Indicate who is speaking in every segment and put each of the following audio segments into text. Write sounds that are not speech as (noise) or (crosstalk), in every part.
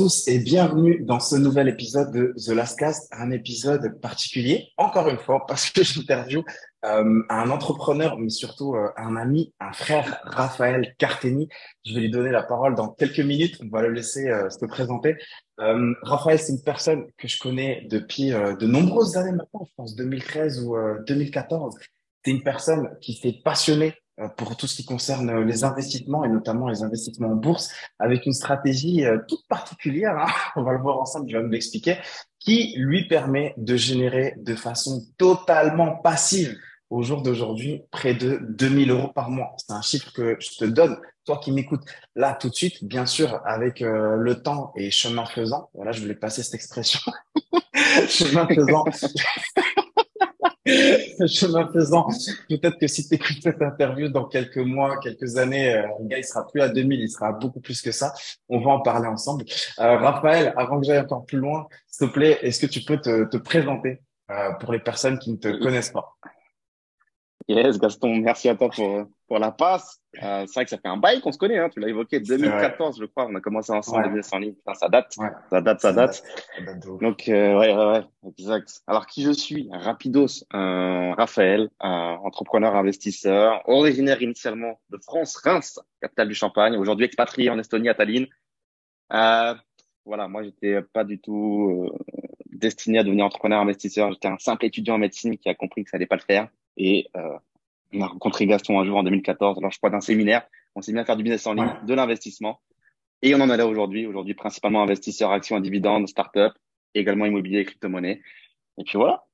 Speaker 1: tous et bienvenue dans ce nouvel épisode de The Last Cast, un épisode particulier, encore une fois, parce que (laughs) j'interview euh, un entrepreneur, mais surtout euh, un ami, un frère, Raphaël Carteni. Je vais lui donner la parole dans quelques minutes, on va le laisser euh, se présenter. Euh, Raphaël, c'est une personne que je connais depuis de nombreuses années maintenant, je pense 2013 ou 2014. C'est une personne qui s'est passionnée pour tout ce qui concerne les investissements et notamment les investissements en bourse avec une stratégie euh, toute particulière, hein, (laughs) on va le voir ensemble, je vais me l'expliquer, qui lui permet de générer de façon totalement passive au jour d'aujourd'hui près de 2000 euros par mois. C'est un chiffre que je te donne, toi qui m'écoutes là tout de suite, bien sûr avec euh, le temps et chemin faisant. Voilà, je voulais passer cette expression. (laughs) chemin faisant. (laughs) (laughs) chemin faisant, peut-être que si tu écoutes cette interview dans quelques mois, quelques années, euh, le gars, il sera plus à 2000, il sera beaucoup plus que ça. On va en parler ensemble. Euh, Raphaël, avant que j'aille encore plus loin, s'il te plaît, est-ce que tu peux te, te présenter euh, pour les personnes qui ne te connaissent pas?
Speaker 2: Yes, Gaston, merci à toi pour, pour la passe. Euh, c'est vrai que ça fait un bail qu'on se connaît, hein, tu l'as évoqué, 2014, je crois, on a commencé ensemble ouais. business en ligne. Ça date, ouais. ça date, ça, ça date. date. Donc, euh, ouais, ouais, ouais, exact. Alors, qui je suis? Rapidos, euh, Raphaël, entrepreneur, investisseur, originaire initialement de France, Reims, capitale du Champagne, aujourd'hui expatrié en Estonie, à Tallinn. Euh, voilà, moi, j'étais pas du tout euh, destiné à devenir entrepreneur, investisseur. J'étais un simple étudiant en médecine qui a compris que ça allait pas le faire. Et euh, on a rencontré Gaston un jour en 2014, alors je crois d'un séminaire. On s'est mis à faire du business en ligne, de l'investissement. Et on en est là aujourd'hui. Aujourd'hui, principalement investisseur, actions à dividendes, start-up, également immobilier et crypto-monnaie. Et puis voilà.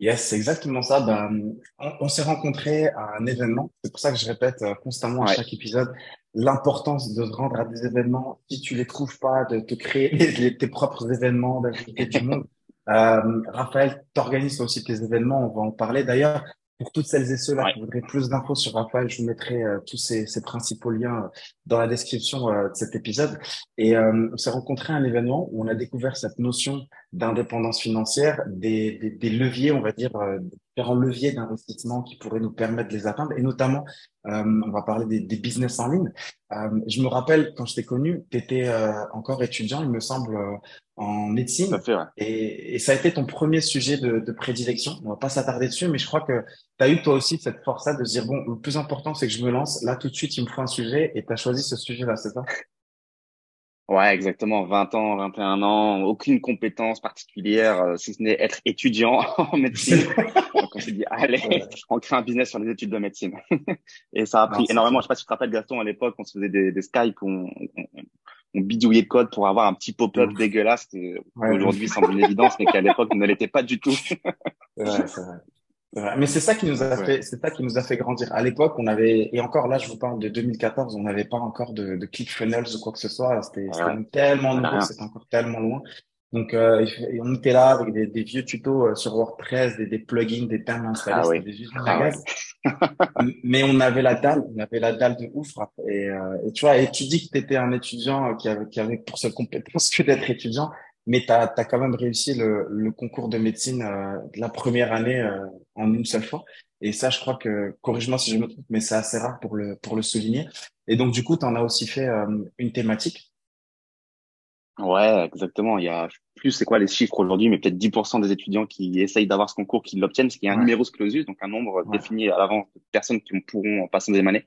Speaker 1: Yes, c'est exactement ça. Ben, on, on s'est rencontrés à un événement. C'est pour ça que je répète euh, constamment à ouais. chaque épisode l'importance de se rendre à des événements. Si tu les trouves pas, de te créer (laughs) tes propres événements, d'inviter du monde. Euh, Raphaël, t'organises aussi tes événements. On va en parler. D'ailleurs, pour toutes celles et ceux-là ouais. qui voudraient plus d'infos sur Raphaël, je vous mettrai euh, tous ces, ces, principaux liens euh, dans la description euh, de cet épisode. Et euh, on s'est rencontré à un événement où on a découvert cette notion d'indépendance financière, des, des, des, leviers, on va dire, différents leviers d'investissement qui pourraient nous permettre de les atteindre, et notamment, on va parler des, des, business en ligne. je me rappelle, quand je t'ai connu, tu étais encore étudiant, il me semble, en médecine.
Speaker 2: Fait, ouais.
Speaker 1: et, et, ça a été ton premier sujet de, de prédilection. On va pas s'attarder dessus, mais je crois que tu as eu toi aussi cette force-là de se dire, bon, le plus important, c'est que je me lance. Là, tout de suite, il me faut un sujet et tu as choisi ce sujet-là, c'est ça?
Speaker 2: Ouais, exactement. 20 ans, 21 ans, aucune compétence particulière, euh, si ce n'est être étudiant (laughs) en médecine. Donc, on s'est dit, allez, on crée un business sur les études de médecine. (laughs) et ça a pris non, énormément. Je sais pas si tu te rappelles, Gaston, à l'époque, on se faisait des, des Skype on, on, on bidouillait le code pour avoir un petit pop-up mmh. dégueulasse qui ouais, aujourd'hui semble une évidence, mais qu'à l'époque ne l'était pas du tout. (laughs)
Speaker 1: c'est vrai. Mais c'est ça qui nous a ouais. fait, c'est ça qui nous a fait grandir. À l'époque, on avait, et encore là, je vous parle de 2014, on n'avait pas encore de, de ClickFunnels ou quoi que ce soit. C'était ouais. tellement nouveau, c'était encore tellement loin. Donc, euh, on était là avec des, des vieux tutos euh, sur WordPress, des, des, plugins, des thèmes installés,
Speaker 2: ah oui.
Speaker 1: des usines ah. Mais on avait la dalle, on avait la dalle de ouf. Et, euh, et tu vois, et tu dis que tu étais un étudiant qui avait, qui avait pour seule compétence (laughs) que d'être étudiant, mais tu as, as, quand même réussi le, le concours de médecine euh, de la première année euh, en une seule fois. Et ça, je crois que, corrige-moi si je me trompe, mais c'est assez rare pour le, pour le souligner. Et donc, du coup, tu en as aussi fait euh, une thématique.
Speaker 2: Ouais, exactement. Il y a plus, c'est quoi les chiffres aujourd'hui, mais peut-être 10% des étudiants qui essayent d'avoir ce concours qui l'obtiennent, parce qu'il y a un ouais. numéro clausus, donc un nombre ouais. défini à l'avant de personnes qui pourront passer des années.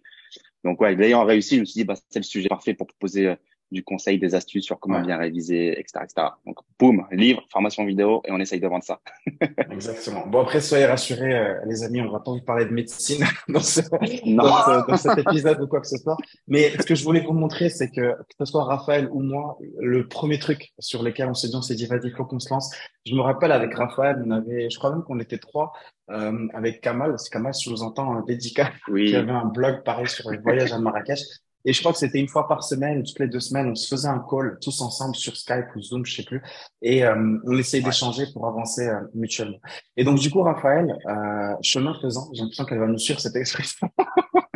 Speaker 2: Donc, ouais, d'ailleurs, réussi, je me suis dit, bah, c'est le sujet parfait pour proposer du conseil, des astuces sur comment ouais. bien réviser, etc., etc. Donc, boum, livre, formation vidéo, et on essaye de vendre ça. (laughs)
Speaker 1: Exactement. Bon, après, soyez rassurés, euh, les amis, on va pas vous parler de médecine (laughs) dans, ce, dans, ce, dans, cet épisode ou quoi que ce soit. Mais ce que je voulais vous montrer, c'est que, que ce soit Raphaël ou moi, le premier truc sur lequel on s'est dit, on s'est dit, vas-y, il faut qu'on se lance. Je me rappelle avec Raphaël, on avait, je crois même qu'on était trois, euh, avec Kamal, c'est Kamal, si je vous entends, un dédicat,
Speaker 2: oui.
Speaker 1: qui avait un blog pareil sur le voyage à Marrakech. Et je crois que c'était une fois par semaine, toutes les deux semaines, on se faisait un call tous ensemble sur Skype ou Zoom, je sais plus, et euh, on essayait ouais. d'échanger pour avancer euh, mutuellement. Et donc du coup, Raphaël, euh, chemin faisant, j'ai l'impression qu'elle va nous suivre cette expression.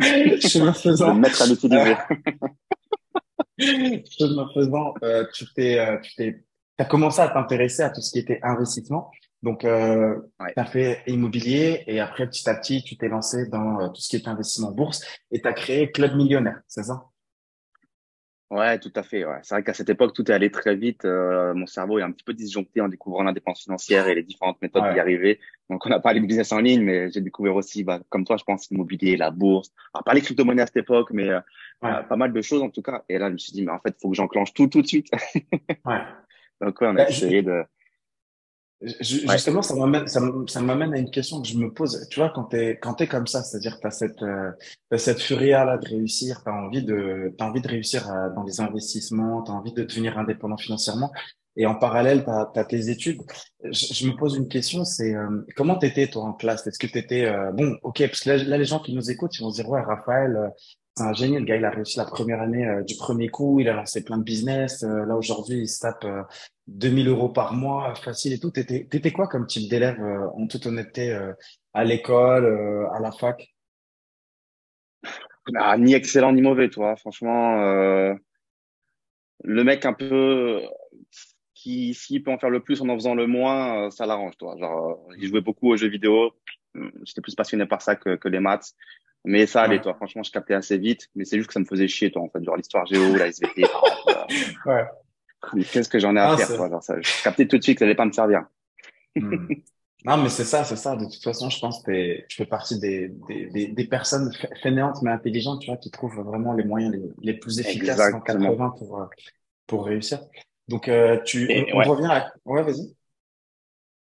Speaker 1: (laughs) chemin faisant.
Speaker 2: mettre à l'utiliser. (laughs)
Speaker 1: chemin faisant, euh, tu t'es, euh, tu t'es, as commencé à t'intéresser à tout ce qui était investissement. Donc, euh, ouais. tu as fait immobilier et après, petit à petit, tu t'es lancé dans euh, tout ce qui est investissement en bourse et tu as créé Club Millionnaire, c'est ça?
Speaker 2: Ouais, tout à fait. Ouais. C'est vrai qu'à cette époque, tout est allé très vite. Euh, mon cerveau est un petit peu disjoncté en découvrant l'indépendance financière et les différentes méthodes d'y arriver. Donc, on a parlé de business en ligne, mais j'ai découvert aussi, bah, comme toi, je pense, l'immobilier, la bourse. On pas les crypto-monnaies à cette époque, mais euh, euh, pas mal de choses en tout cas. Et là, je me suis dit, mais en fait, il faut que j'enclenche tout tout de suite. ouais. (laughs) Donc, ouais, on a bah, essayé de
Speaker 1: Justement, ça m'amène, ça m'amène à une question que je me pose. Tu vois, quand t'es, quand t'es comme ça, c'est-à-dire t'as cette, euh, as cette furia là de réussir, t'as envie de, t'as envie de réussir euh, dans les investissements, t'as envie de devenir indépendant financièrement, et en parallèle, t'as, as tes études. Je, me pose une question, c'est euh, comment t'étais toi en classe? Est-ce que t'étais euh, bon Ok, parce que là, les gens qui nous écoutent, ils vont se dire ouais, Raphaël, c'est un génie, le gars, il a réussi la première année du premier coup, il a lancé plein de business. là aujourd'hui, il se tape 2000 euros par mois, facile et tout. T'étais, quoi comme type d'élève, euh, en toute honnêteté, euh, à l'école, euh, à la fac?
Speaker 2: Ah, ni excellent ni mauvais, toi. Franchement, le mec un peu qui, s'il peut en faire le plus en en faisant le moins, ça l'arrange, toi. Genre, il jouait beaucoup aux jeux vidéo. J'étais plus passionné par ça que les maths. Mais ça allait, toi. Franchement, je captais assez vite. Mais c'est juste que ça me faisait chier, toi, en fait. Genre l'histoire géo, la SVT. (laughs) ouais. Qu'est-ce que j'en ai à faire, quoi, genre ça. Je captais tout de suite que ça allait pas me servir.
Speaker 1: Hmm. Non, mais c'est ça, c'est ça. De toute façon, je pense que tu fais partie des, des, des, personnes fainéantes mais intelligentes, tu vois, qui trouvent vraiment les moyens les, les plus efficaces en 80 pour, euh, pour réussir. Donc, euh, tu, on, revient à, ouais, vas-y.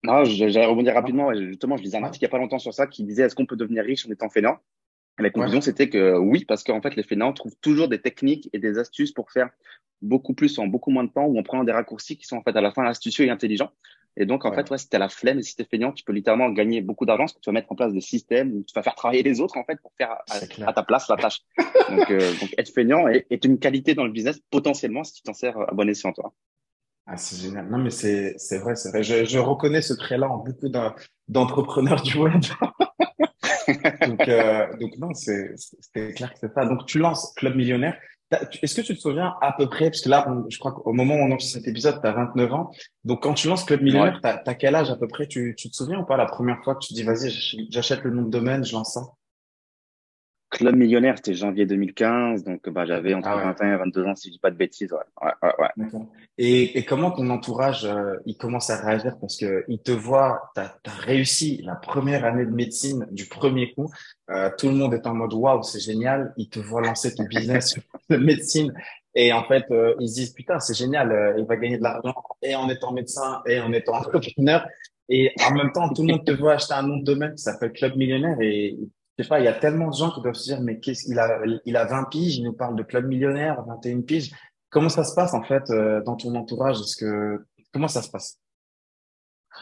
Speaker 2: Non, j'allais rebondir rapidement. Justement, je lisais un article il n'y a pas longtemps sur ça qui disait est-ce qu'on peut devenir riche en étant fainéant? La conclusion, c'était que oui, parce qu'en fait, les fainéants trouvent toujours des techniques et des astuces pour faire beaucoup plus en beaucoup moins de temps ou en prenant des raccourcis qui sont en fait à la fin astucieux et intelligents. Et donc, en fait, ouais, si t'as la flemme et si t'es feignant, tu peux littéralement gagner beaucoup d'argent parce que tu vas mettre en place des systèmes où tu vas faire travailler les autres, en fait, pour faire à, ta place la tâche. (laughs) donc, euh, donc, être feignant est, est, une qualité dans le business potentiellement si tu t'en sers à bon escient, toi.
Speaker 1: Ah, c'est génial. Non, mais c'est, c'est vrai, c'est vrai. Je, je reconnais ce trait-là en beaucoup d'entrepreneurs (laughs) du web. Donc, euh, donc non, c'est, clair que c'est ça. Donc, tu lances Club Millionnaire. Est-ce que tu te souviens à peu près, parce que là, je crois qu'au moment où on lance cet épisode, tu as 29 ans. Donc, quand tu lances Club Millionnaire, tu as, quel âge à peu près? Tu, tu te souviens ou pas la première fois que tu dis, vas-y, j'achète le nom de domaine, je lance ça?
Speaker 2: Club Millionnaire, c'était janvier 2015, donc bah, j'avais entre 21 ah et 22 ans, si je dis pas de bêtises. Ouais, ouais, ouais.
Speaker 1: Et, et, comment ton entourage, euh, il commence à réagir? Parce que il te voit, tu as, réussi la première année de médecine du premier coup, euh, tout le monde est en mode waouh, c'est génial, il te voit lancer ton business (laughs) de médecine. Et en fait, euh, ils se disent putain, c'est génial, euh, il va gagner de l'argent. Et en étant médecin et en étant (laughs) entrepreneur. Et en même temps, tout le monde te voit acheter un nom de domaine qui s'appelle Club Millionnaire. Et je sais pas, il y a tellement de gens qui doivent se dire, mais qu'est-ce qu'il a, il a 20 piges, il nous parle de club millionnaire, 21 piges. Comment ça se passe, en fait, euh, dans ton entourage? Est-ce que, comment ça se passe?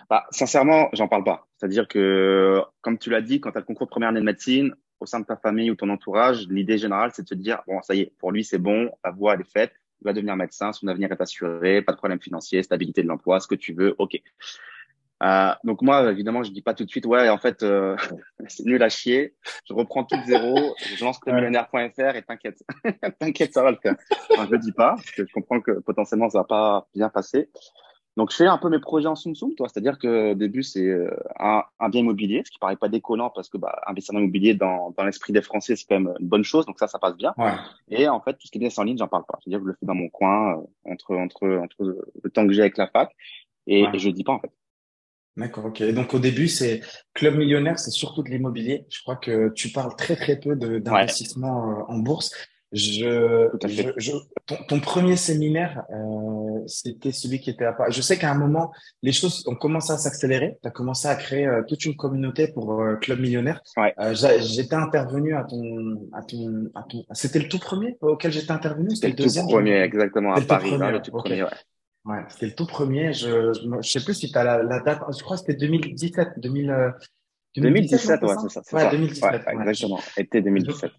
Speaker 2: Bah, sincèrement, j'en parle pas. C'est-à-dire que, comme tu l'as dit, quand tu as le concours de première année de médecine, au sein de ta famille ou ton entourage, l'idée générale, c'est de te dire, bon, ça y est, pour lui, c'est bon, la voie, elle est faite, il va devenir médecin, son avenir est assuré, pas de problème financier, stabilité de l'emploi, ce que tu veux, ok. Euh, donc moi, évidemment, je dis pas tout de suite, ouais, en fait, euh, (laughs) c'est nul à chier. Je reprends tout de zéro, je lance millionnaire.fr et t'inquiète, (laughs) t'inquiète, ça va le faire. Enfin, je le dis pas, parce que je comprends que potentiellement ça va pas bien passer. Donc je fais un peu mes projets en soum soum, toi, c'est-à-dire que au début c'est euh, un, un, bien immobilier, ce qui paraît pas décollant parce que bah, investir dans l'immobilier dans, dans l'esprit des Français c'est quand même une bonne chose, donc ça ça passe bien. Ouais. Et en fait tout ce qui est business en ligne, j'en parle pas. C'est-à-dire que je le fais dans mon coin euh, entre entre entre le temps que j'ai avec la fac et, et je le dis pas en fait.
Speaker 1: D'accord, ok. Donc au début, c'est Club Millionnaire, c'est surtout de l'immobilier. Je crois que tu parles très très peu d'investissement euh, en bourse. Je, je, ton, ton, premier séminaire, euh, c'était celui qui était à Paris. Je sais qu'à un moment, les choses ont commencé à s'accélérer. Tu as commencé à créer euh, toute une communauté pour euh, Club Millionnaire. Ouais. Euh, j'étais intervenu à ton, à ton, à ton. C'était le tout premier auquel j'étais intervenu?
Speaker 2: C'était le, deuxième. Tout premier, exactement à Paris. Premier, le tout premier, ouais.
Speaker 1: Ouais, c'était le tout premier. Je, je, je sais plus si tu as la, la, date. Je crois que c'était 2017, 2000, euh,
Speaker 2: 2017, 2017 ouais, c'est ça.
Speaker 1: Ouais, 2017. Ouais,
Speaker 2: exactement. Été 2017.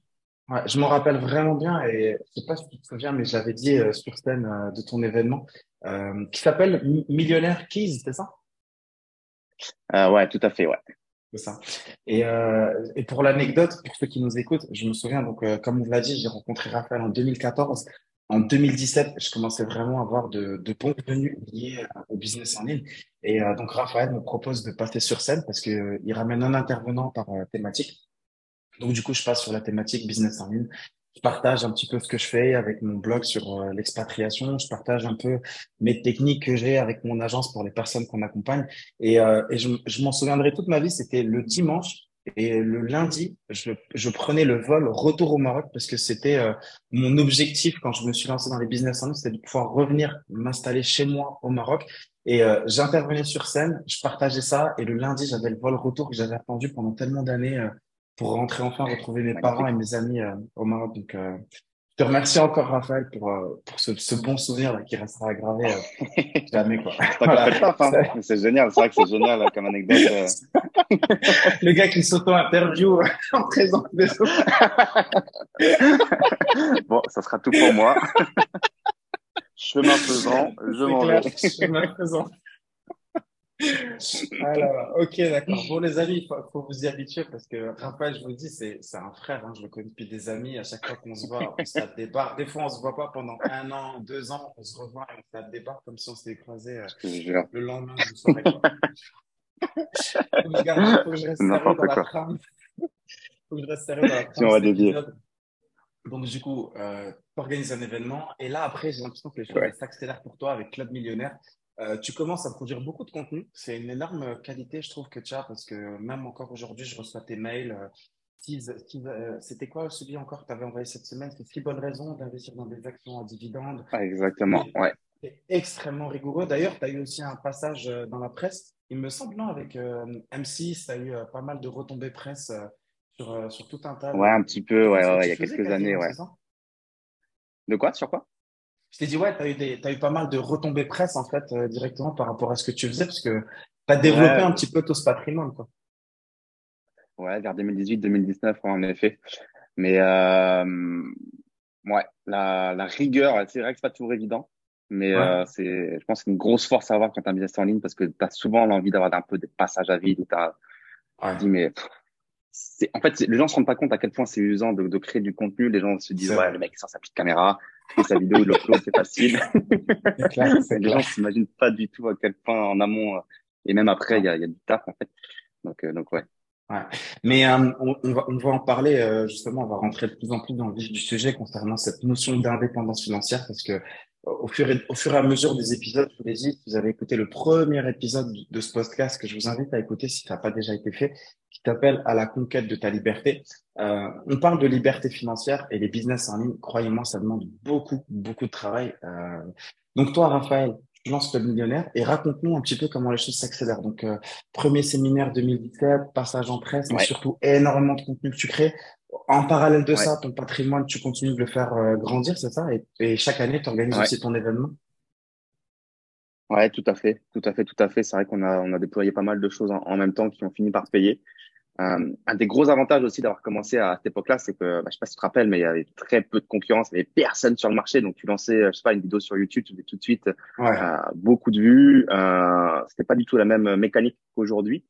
Speaker 1: Ouais, je m'en rappelle vraiment bien et je sais pas si tu te souviens, mais j'avais dit euh, sur scène euh, de ton événement euh, qui s'appelle Millionnaire Keys, c'est ça?
Speaker 2: Euh, Ouais, tout à fait, ouais.
Speaker 1: C'est ça. Et, et pour l'anecdote, pour ceux qui nous écoutent, je me souviens donc comme on l'a dit, j'ai rencontré Raphaël en 2014 en 2017, je commençais vraiment à avoir de, de bons revenus liés au business en ligne. Et euh, donc, Raphaël me propose de passer sur scène parce que euh, il ramène un intervenant par euh, thématique. Donc, du coup, je passe sur la thématique business en ligne. je partage un petit peu ce que je fais avec mon blog sur euh, l'expatriation. Je partage un peu mes techniques que j'ai avec mon agence pour les personnes qu'on accompagne. Et, euh, et je, je m'en souviendrai toute ma vie. C'était le dimanche et le lundi, je, je, prenais le vol retour au Maroc parce que c'était euh, mon objectif quand je me suis lancé dans les business en ligne, c'était de pouvoir revenir m'installer chez moi au Maroc. Et euh, j'intervenais sur scène, je partageais ça. Et le lundi, j'avais le vol retour que j'avais attendu pendant tellement d'années euh, pour rentrer enfin retrouver mes parents et mes amis au Maroc. Donc, je te remercie encore, Raphaël, pour, euh, pour ce, ce bon souvenir là, qui restera gravé euh, (laughs) jamais. Quoi.
Speaker 2: Hein. C'est génial, c'est vrai que c'est génial comme anecdote. Euh. (laughs)
Speaker 1: Le gars qui s'auto-interview (laughs) en présence des autres.
Speaker 2: bon, ça sera tout pour moi. Chemin faisant, je m'en vais.
Speaker 1: Chemin faisant. Alors, ok, d'accord. (laughs) Bon, les amis, il faut, vous y habituer parce que Raphaël, je vous dis, c'est, un frère. Hein, je le connais depuis des amis. À chaque fois qu'on se voit, on se tape des barres. Des fois, on se voit pas pendant un an, deux ans. On se revoit et on se tape des barres comme si on s'était croisés euh, le lendemain du soirée. faut, que je reste serré dans la trame. faut que je reste serré dans la trame. Si on va dévier. Donc, du coup, euh, tu organises un événement et là, après, j'ai l'impression que les choses s'accélèrent pour toi avec Club Millionnaire. Euh, tu commences à produire beaucoup de contenu. C'est une énorme qualité, je trouve, que tu as, parce que même encore aujourd'hui, je reçois tes mails. Euh, euh, c'était quoi celui encore que tu avais envoyé cette semaine? C'est six bonnes raisons d'investir dans des actions à dividendes.
Speaker 2: Ah, exactement, ouais.
Speaker 1: C'est extrêmement rigoureux. D'ailleurs, tu as eu aussi un passage dans la presse, il me semble, non, avec M6, tu as eu pas mal de retombées presse sur, sur tout un tas.
Speaker 2: Ouais, un petit peu, ouais, ouais, il y a quelques années, ouais. De quoi? Sur quoi?
Speaker 1: Je t'ai dit, ouais, tu as, eu des, as eu pas mal de retombées presse, en fait, euh, directement par rapport à ce que tu faisais, parce que tu as développé un petit peu tout ce patrimoine, quoi.
Speaker 2: Ouais, vers 2018-2019, en effet. Mais, euh, ouais, la, la rigueur, c'est vrai que c'est pas toujours évident. Mais euh, c'est, je pense que c'est une grosse force à avoir quand tu as un business en ligne parce que tu as souvent l'envie d'avoir un peu des passages à vide où tu as dit, mais en fait, les gens se rendent pas compte à quel point c'est usant de, de, créer du contenu. Les gens se disent, ouais, le mec sort sa petite caméra, fait sa vidéo, il l'upload, c'est facile. (laughs) Clair, (laughs) les gens s'imaginent pas du tout à quel point en amont euh, et même après, il y a, y a, du taf, en fait. Donc, euh, donc ouais.
Speaker 1: Ouais. Mais euh, on, on, va, on va en parler justement, on va rentrer de plus en plus dans le vif du sujet concernant cette notion d'indépendance financière parce que au fur, et, au fur et à mesure des épisodes, je vous l'ai dit, vous avez écouté le premier épisode de ce podcast que je vous invite à écouter si ça n'a pas déjà été fait, qui t'appelle à la conquête de ta liberté. Euh, on parle de liberté financière et les business en ligne, croyez-moi, ça demande beaucoup, beaucoup de travail. Euh, donc toi, Raphaël, tu lances le millionnaire et raconte-nous un petit peu comment les choses s'accélèrent. Donc, euh, premier séminaire 2017, passage en presse, mais surtout énormément de contenu que tu crées. En parallèle de ça, ton patrimoine, tu continues de le faire euh, grandir, c'est ça? Et, chaque année, tu organises aussi ton événement?
Speaker 2: Ouais, tout à fait, tout à fait, tout à fait. C'est vrai qu'on a, on a déployé pas mal de choses en, même temps qui ont fini par payer. Euh, un des gros avantages aussi d'avoir commencé à cette époque-là, c'est que, bah, je sais pas si tu te rappelles, mais il y avait très peu de concurrence, il y avait personne sur le marché, donc tu lançais, je sais pas, une vidéo sur YouTube, tu faisais tout de suite euh, beaucoup de vues. Euh, C'était pas du tout la même mécanique qu'aujourd'hui.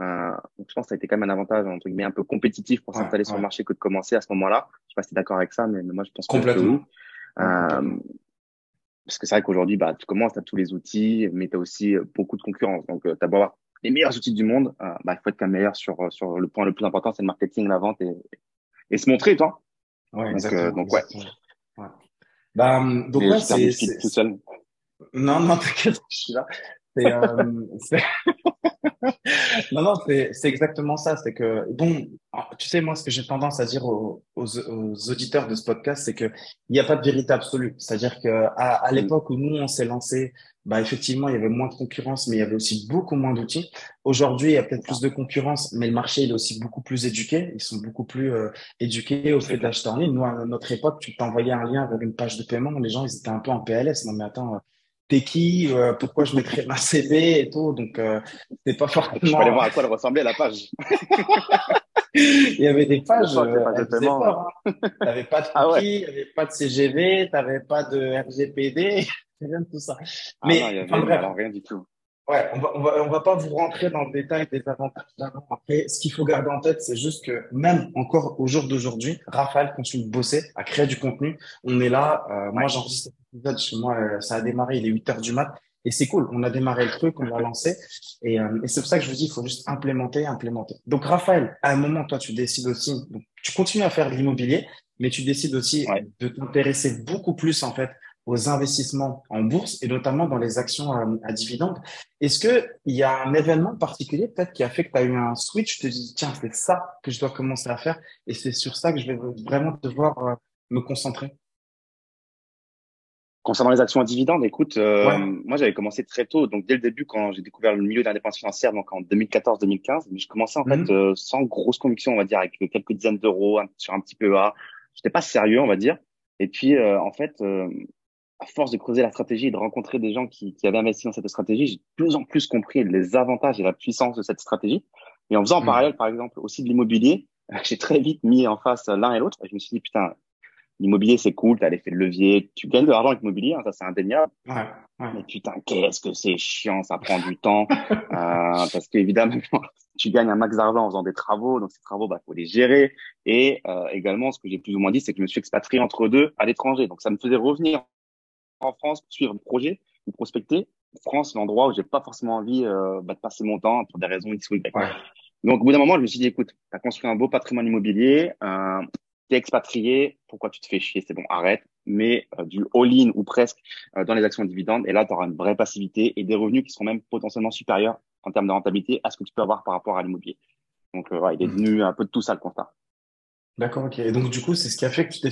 Speaker 2: Euh, donc je pense que ça a été quand même un avantage entre guillemets un peu compétitif pour s'installer sur le marché que de commencer à ce moment-là. Je sais pas si tu es d'accord avec ça, mais, moi je pense
Speaker 1: complètement.
Speaker 2: Que, euh, parce que c'est vrai qu'aujourd'hui, bah, tu commences, tu as tous les outils, mais tu as aussi euh, beaucoup de concurrence. Donc, euh, tu as beau avoir les meilleurs outils du monde, euh, bah, il faut être quand même meilleur sur, sur le point le plus important, c'est le marketing, la vente et, et se montrer, toi.
Speaker 1: Ouais, donc, euh, donc ouais. ouais. Bah, hum, donc, ouais, c'est,
Speaker 2: tout seul.
Speaker 1: Non, non, t'inquiète, je suis là. C'est, euh, (laughs) (laughs) non, non, c'est exactement ça. C'est que, bon, tu sais, moi, ce que j'ai tendance à dire aux, aux, aux auditeurs de ce podcast, c'est qu'il n'y a pas de vérité absolue. C'est-à-dire que à, à mm. l'époque où nous, on s'est lancé, bah, effectivement, il y avait moins de concurrence, mais il y avait aussi beaucoup moins d'outils. Aujourd'hui, il y a peut-être plus de concurrence, mais le marché, il est aussi beaucoup plus éduqué. Ils sont beaucoup plus euh, éduqués au fait d'acheter en ligne. Nous, à notre époque, tu t'envoyais un lien vers une page de paiement, les gens, ils étaient un peu en PLS. Non, mais attends, t'es qui, euh, pourquoi je mettrais ma CV et tout. Donc, euh, c'est pas forcément. Je
Speaker 2: aller voir à quoi elle ressemblait la page. (laughs)
Speaker 1: il y avait des pages. Euh, hein. T'avais pas de cookies, ah avait pas de CGV, t'avais pas de RGPD, rien de (laughs) tout ça.
Speaker 2: Ah Mais non, y avait, bref, alors, rien du tout.
Speaker 1: Ouais, on va, on va, on va pas vous rentrer dans le détail des avantages Après, ce qu'il faut garder en tête, c'est juste que même encore au jour d'aujourd'hui, Raphaël continue de bosser, à créer du contenu. On est là. Euh, Moi, j'enregistre épisode chez moi. Euh, ça a démarré, il est 8 heures du mat. Et c'est cool. On a démarré le truc, on l'a lancé. Et, euh, et c'est pour ça que je vous dis, il faut juste implémenter, implémenter. Donc, Raphaël, à un moment, toi, tu décides aussi. Donc, tu continues à faire de l'immobilier, mais tu décides aussi de t'intéresser beaucoup plus en fait aux investissements en bourse et notamment dans les actions à, dividendes. Est-ce qu'il y a un événement particulier peut-être qui a fait que tu as eu un switch, tu te dis tiens, c'est ça que je dois commencer à faire et c'est sur ça que je vais vraiment devoir euh, me concentrer?
Speaker 2: Concernant les actions à dividendes, écoute, euh, moi j'avais commencé très tôt, donc dès le début quand j'ai découvert le milieu de l'indépendance financière, donc en 2014-2015, mais je commençais en fait mhm. euh, sans grosse conviction, on va dire, avec quelques dizaines d'euros sur un petit peu PEA. J'étais pas sérieux, on va dire. Et puis en fait, à force de creuser la stratégie et de rencontrer des gens qui, qui avaient investi dans cette stratégie, j'ai de plus en plus compris les avantages et la puissance de cette stratégie. Et en faisant en mmh. parallèle, par exemple, aussi de l'immobilier, (laughs) j'ai très vite mis en face l'un et l'autre. Je me suis dit, putain, l'immobilier, c'est cool, tu as l'effet de levier, tu gagnes de l'argent avec l'immobilier, hein, ça c'est indéniable. Ouais, ouais. Mais putain, qu'est-ce que c'est chiant, ça prend du temps. (laughs) euh, parce qu'évidemment, (laughs) tu gagnes un max d'argent en faisant des travaux, donc ces travaux, bah, faut les gérer. Et euh, également, ce que j'ai plus ou moins dit, c'est que je me suis expatrié entre deux à l'étranger. Donc ça me faisait revenir en France pour suivre le projet ou prospecter. France, l'endroit où j'ai pas forcément envie euh, bah, de passer mon temps pour des raisons X ou Y. Donc, au bout d'un moment, je me suis dit, écoute, tu as construit un beau patrimoine immobilier, euh, tu es expatrié, pourquoi tu te fais chier? C'est bon, arrête. Mais euh, du all-in ou presque euh, dans les actions de dividendes, et là, tu auras une vraie passivité et des revenus qui seront même potentiellement supérieurs en termes de rentabilité à ce que tu peux avoir par rapport à l'immobilier. Donc, ouais, il est mmh. devenu un peu de tout ça le constat.
Speaker 1: D'accord, ok. Et donc, du coup, c'est ce qui a fait que tu t'es,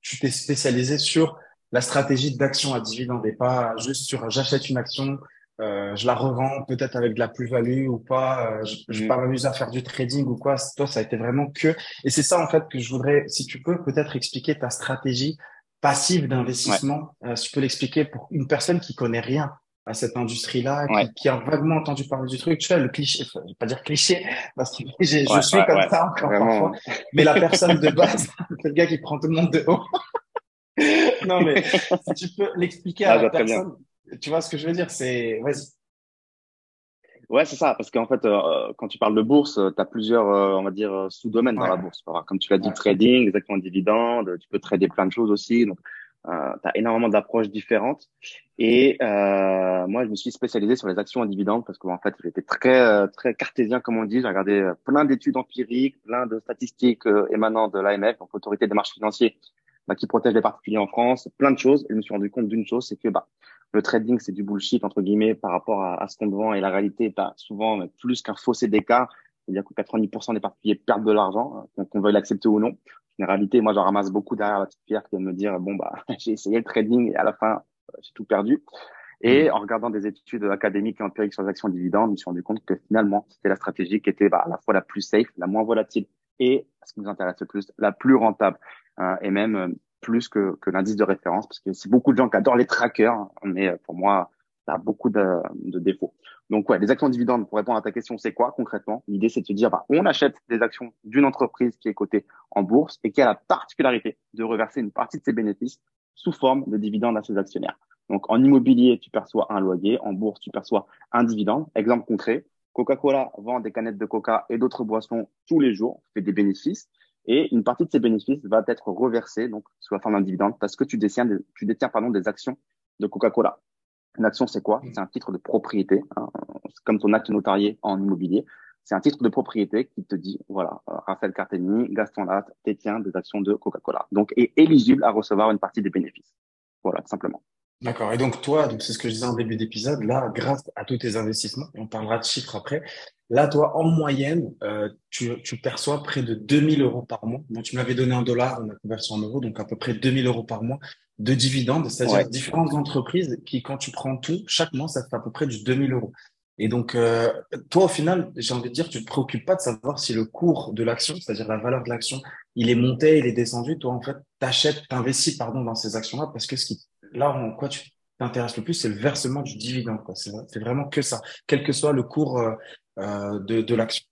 Speaker 1: tu t'es spécialisé sur la stratégie d'action à dividende et pas juste sur j'achète une action, euh, je la revends peut-être avec de la plus-value ou pas, euh, je, je vais mm. pas m'amuser à faire du trading ou quoi. Toi, ça a été vraiment que. Et c'est ça en fait que je voudrais, si tu peux peut-être expliquer ta stratégie passive d'investissement. Euh, si tu peux l'expliquer pour une personne qui connaît rien à cette industrie-là, qui, a vaguement entendu parler du truc. Tu sais, le cliché, je vais pas dire cliché, parce que (laughs) je suis comme ça encore parfois. Mais la personne de base, (laughs) c'est le gars qui prend tout le monde de haut. (laughs) non, mais si tu peux l'expliquer à ah, la personne, tu vois ce que je veux dire, c'est, vas-y.
Speaker 2: Ouais, c'est ça, parce qu'en fait, euh, quand tu parles de bourse, tu as plusieurs, euh, on va dire, euh, sous-domaines dans la bourse. Comme tu l'as dit, trading, exactement dividendes, tu peux trader plein de choses aussi. Donc, euh, tu as énormément d'approches différentes. Et moi, je me suis spécialisé sur les actions en dividendes parce qu'en fait, j'étais très très cartésien, comme on dit. J'ai regardé plein d'études empiriques, plein de statistiques émanant de l'AMF, donc l'autorité des marchés financiers, bah, qui protège les particuliers en France, plein de choses. Et je me suis rendu compte d'une chose, c'est que bah, le trading, c'est du bullshit, entre guillemets, par rapport à, à ce qu'on vend. Et la réalité, tu souvent plus qu'un fossé d'écart. C'est-à-dire que 90% des particuliers perdent de l'argent, hein, qu'on veuille l'accepter ou non. En réalité, moi, j'en ramasse beaucoup derrière la petite pierre qui vient me dire, bon, bah, (laughs) j'ai essayé le trading et à la fin, j'ai tout perdu. Et mmh. en regardant des études académiques et empiriques sur les actions dividendes, je me suis rendu compte que finalement, c'était la stratégie qui était bah, à la fois la plus safe, la moins volatile et, ce qui nous intéresse le plus, la plus rentable. Euh, et même euh, plus que, que l'indice de référence, parce que c'est beaucoup de gens qui adorent les trackers, mais euh, pour moi, ça a beaucoup de, de, défauts. Donc ouais, les actions dividendes, pour répondre à ta question, c'est quoi concrètement? L'idée, c'est de se dire, bah, on achète des actions d'une entreprise qui est cotée en bourse et qui a la particularité de reverser une partie de ses bénéfices sous forme de dividendes à ses actionnaires. Donc en immobilier, tu perçois un loyer, en bourse, tu perçois un dividende. Exemple concret, Coca-Cola vend des canettes de coca et d'autres boissons tous les jours, fait des bénéfices. Et une partie de ces bénéfices va être reversée donc sous la forme d'un dividende parce que tu détiens, des, tu détiens pardon, des actions de Coca-Cola. Une action, c'est quoi? C'est un titre de propriété, hein, comme ton acte notarié en immobilier. C'est un titre de propriété qui te dit, voilà, euh, Raphaël Carteni, Gaston Latte détient des actions de Coca-Cola. Donc, est éligible à recevoir une partie des bénéfices. Voilà, tout simplement.
Speaker 1: D'accord. Et donc toi, donc c'est ce que je disais en début d'épisode, là, grâce à tous tes investissements, on parlera de chiffres après, là, toi, en moyenne, euh, tu, tu, perçois près de 2000 euros par mois. Bon, tu m'avais donné un dollar, on a converti en euros, donc à peu près 2000 euros par mois de dividendes, c'est-à-dire différentes entreprises qui, quand tu prends tout, chaque mois, ça fait à peu près du 2000 euros. Et donc, euh, toi, au final, j'ai envie de dire, tu te préoccupes pas de savoir si le cours de l'action, c'est-à-dire la valeur de l'action, il est monté, il est descendu. Toi, en fait, t'achètes, t'investis, pardon, dans ces actions-là parce que ce qui là, en quoi tu t'intéresses le plus, c'est le versement du dividende. C'est vraiment que ça, quel que soit le cours euh, euh, de, de l'action.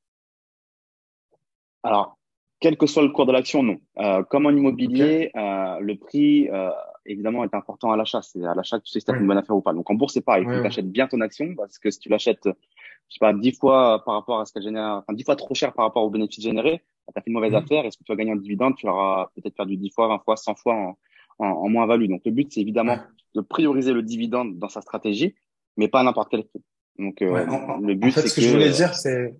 Speaker 2: Alors, quel que soit le cours de l'action, non. Euh, comme en immobilier, euh, le prix, euh, évidemment, est important à l'achat. C'est à l'achat que tu sais si tu as une bonne affaire ou pas. Donc, en bourse, c'est pareil. Il faut que tu achètes bien ton action parce que si tu l'achètes, je sais pas, dix fois par rapport à ce qu'elle génère, enfin, dix fois trop cher par rapport au bénéfice généré, tu as fait une mauvaise mmh. affaire. Est-ce que tu vas gagner en dividende? Tu l'auras peut-être perdu dix fois, vingt fois, cent fois en, en, moins-value. Donc, le but, c'est évidemment de prioriser le dividende dans sa stratégie, mais pas à n'importe quel prix.
Speaker 1: Donc, euh, le but, en fait, ce que, je voulais dire, c'est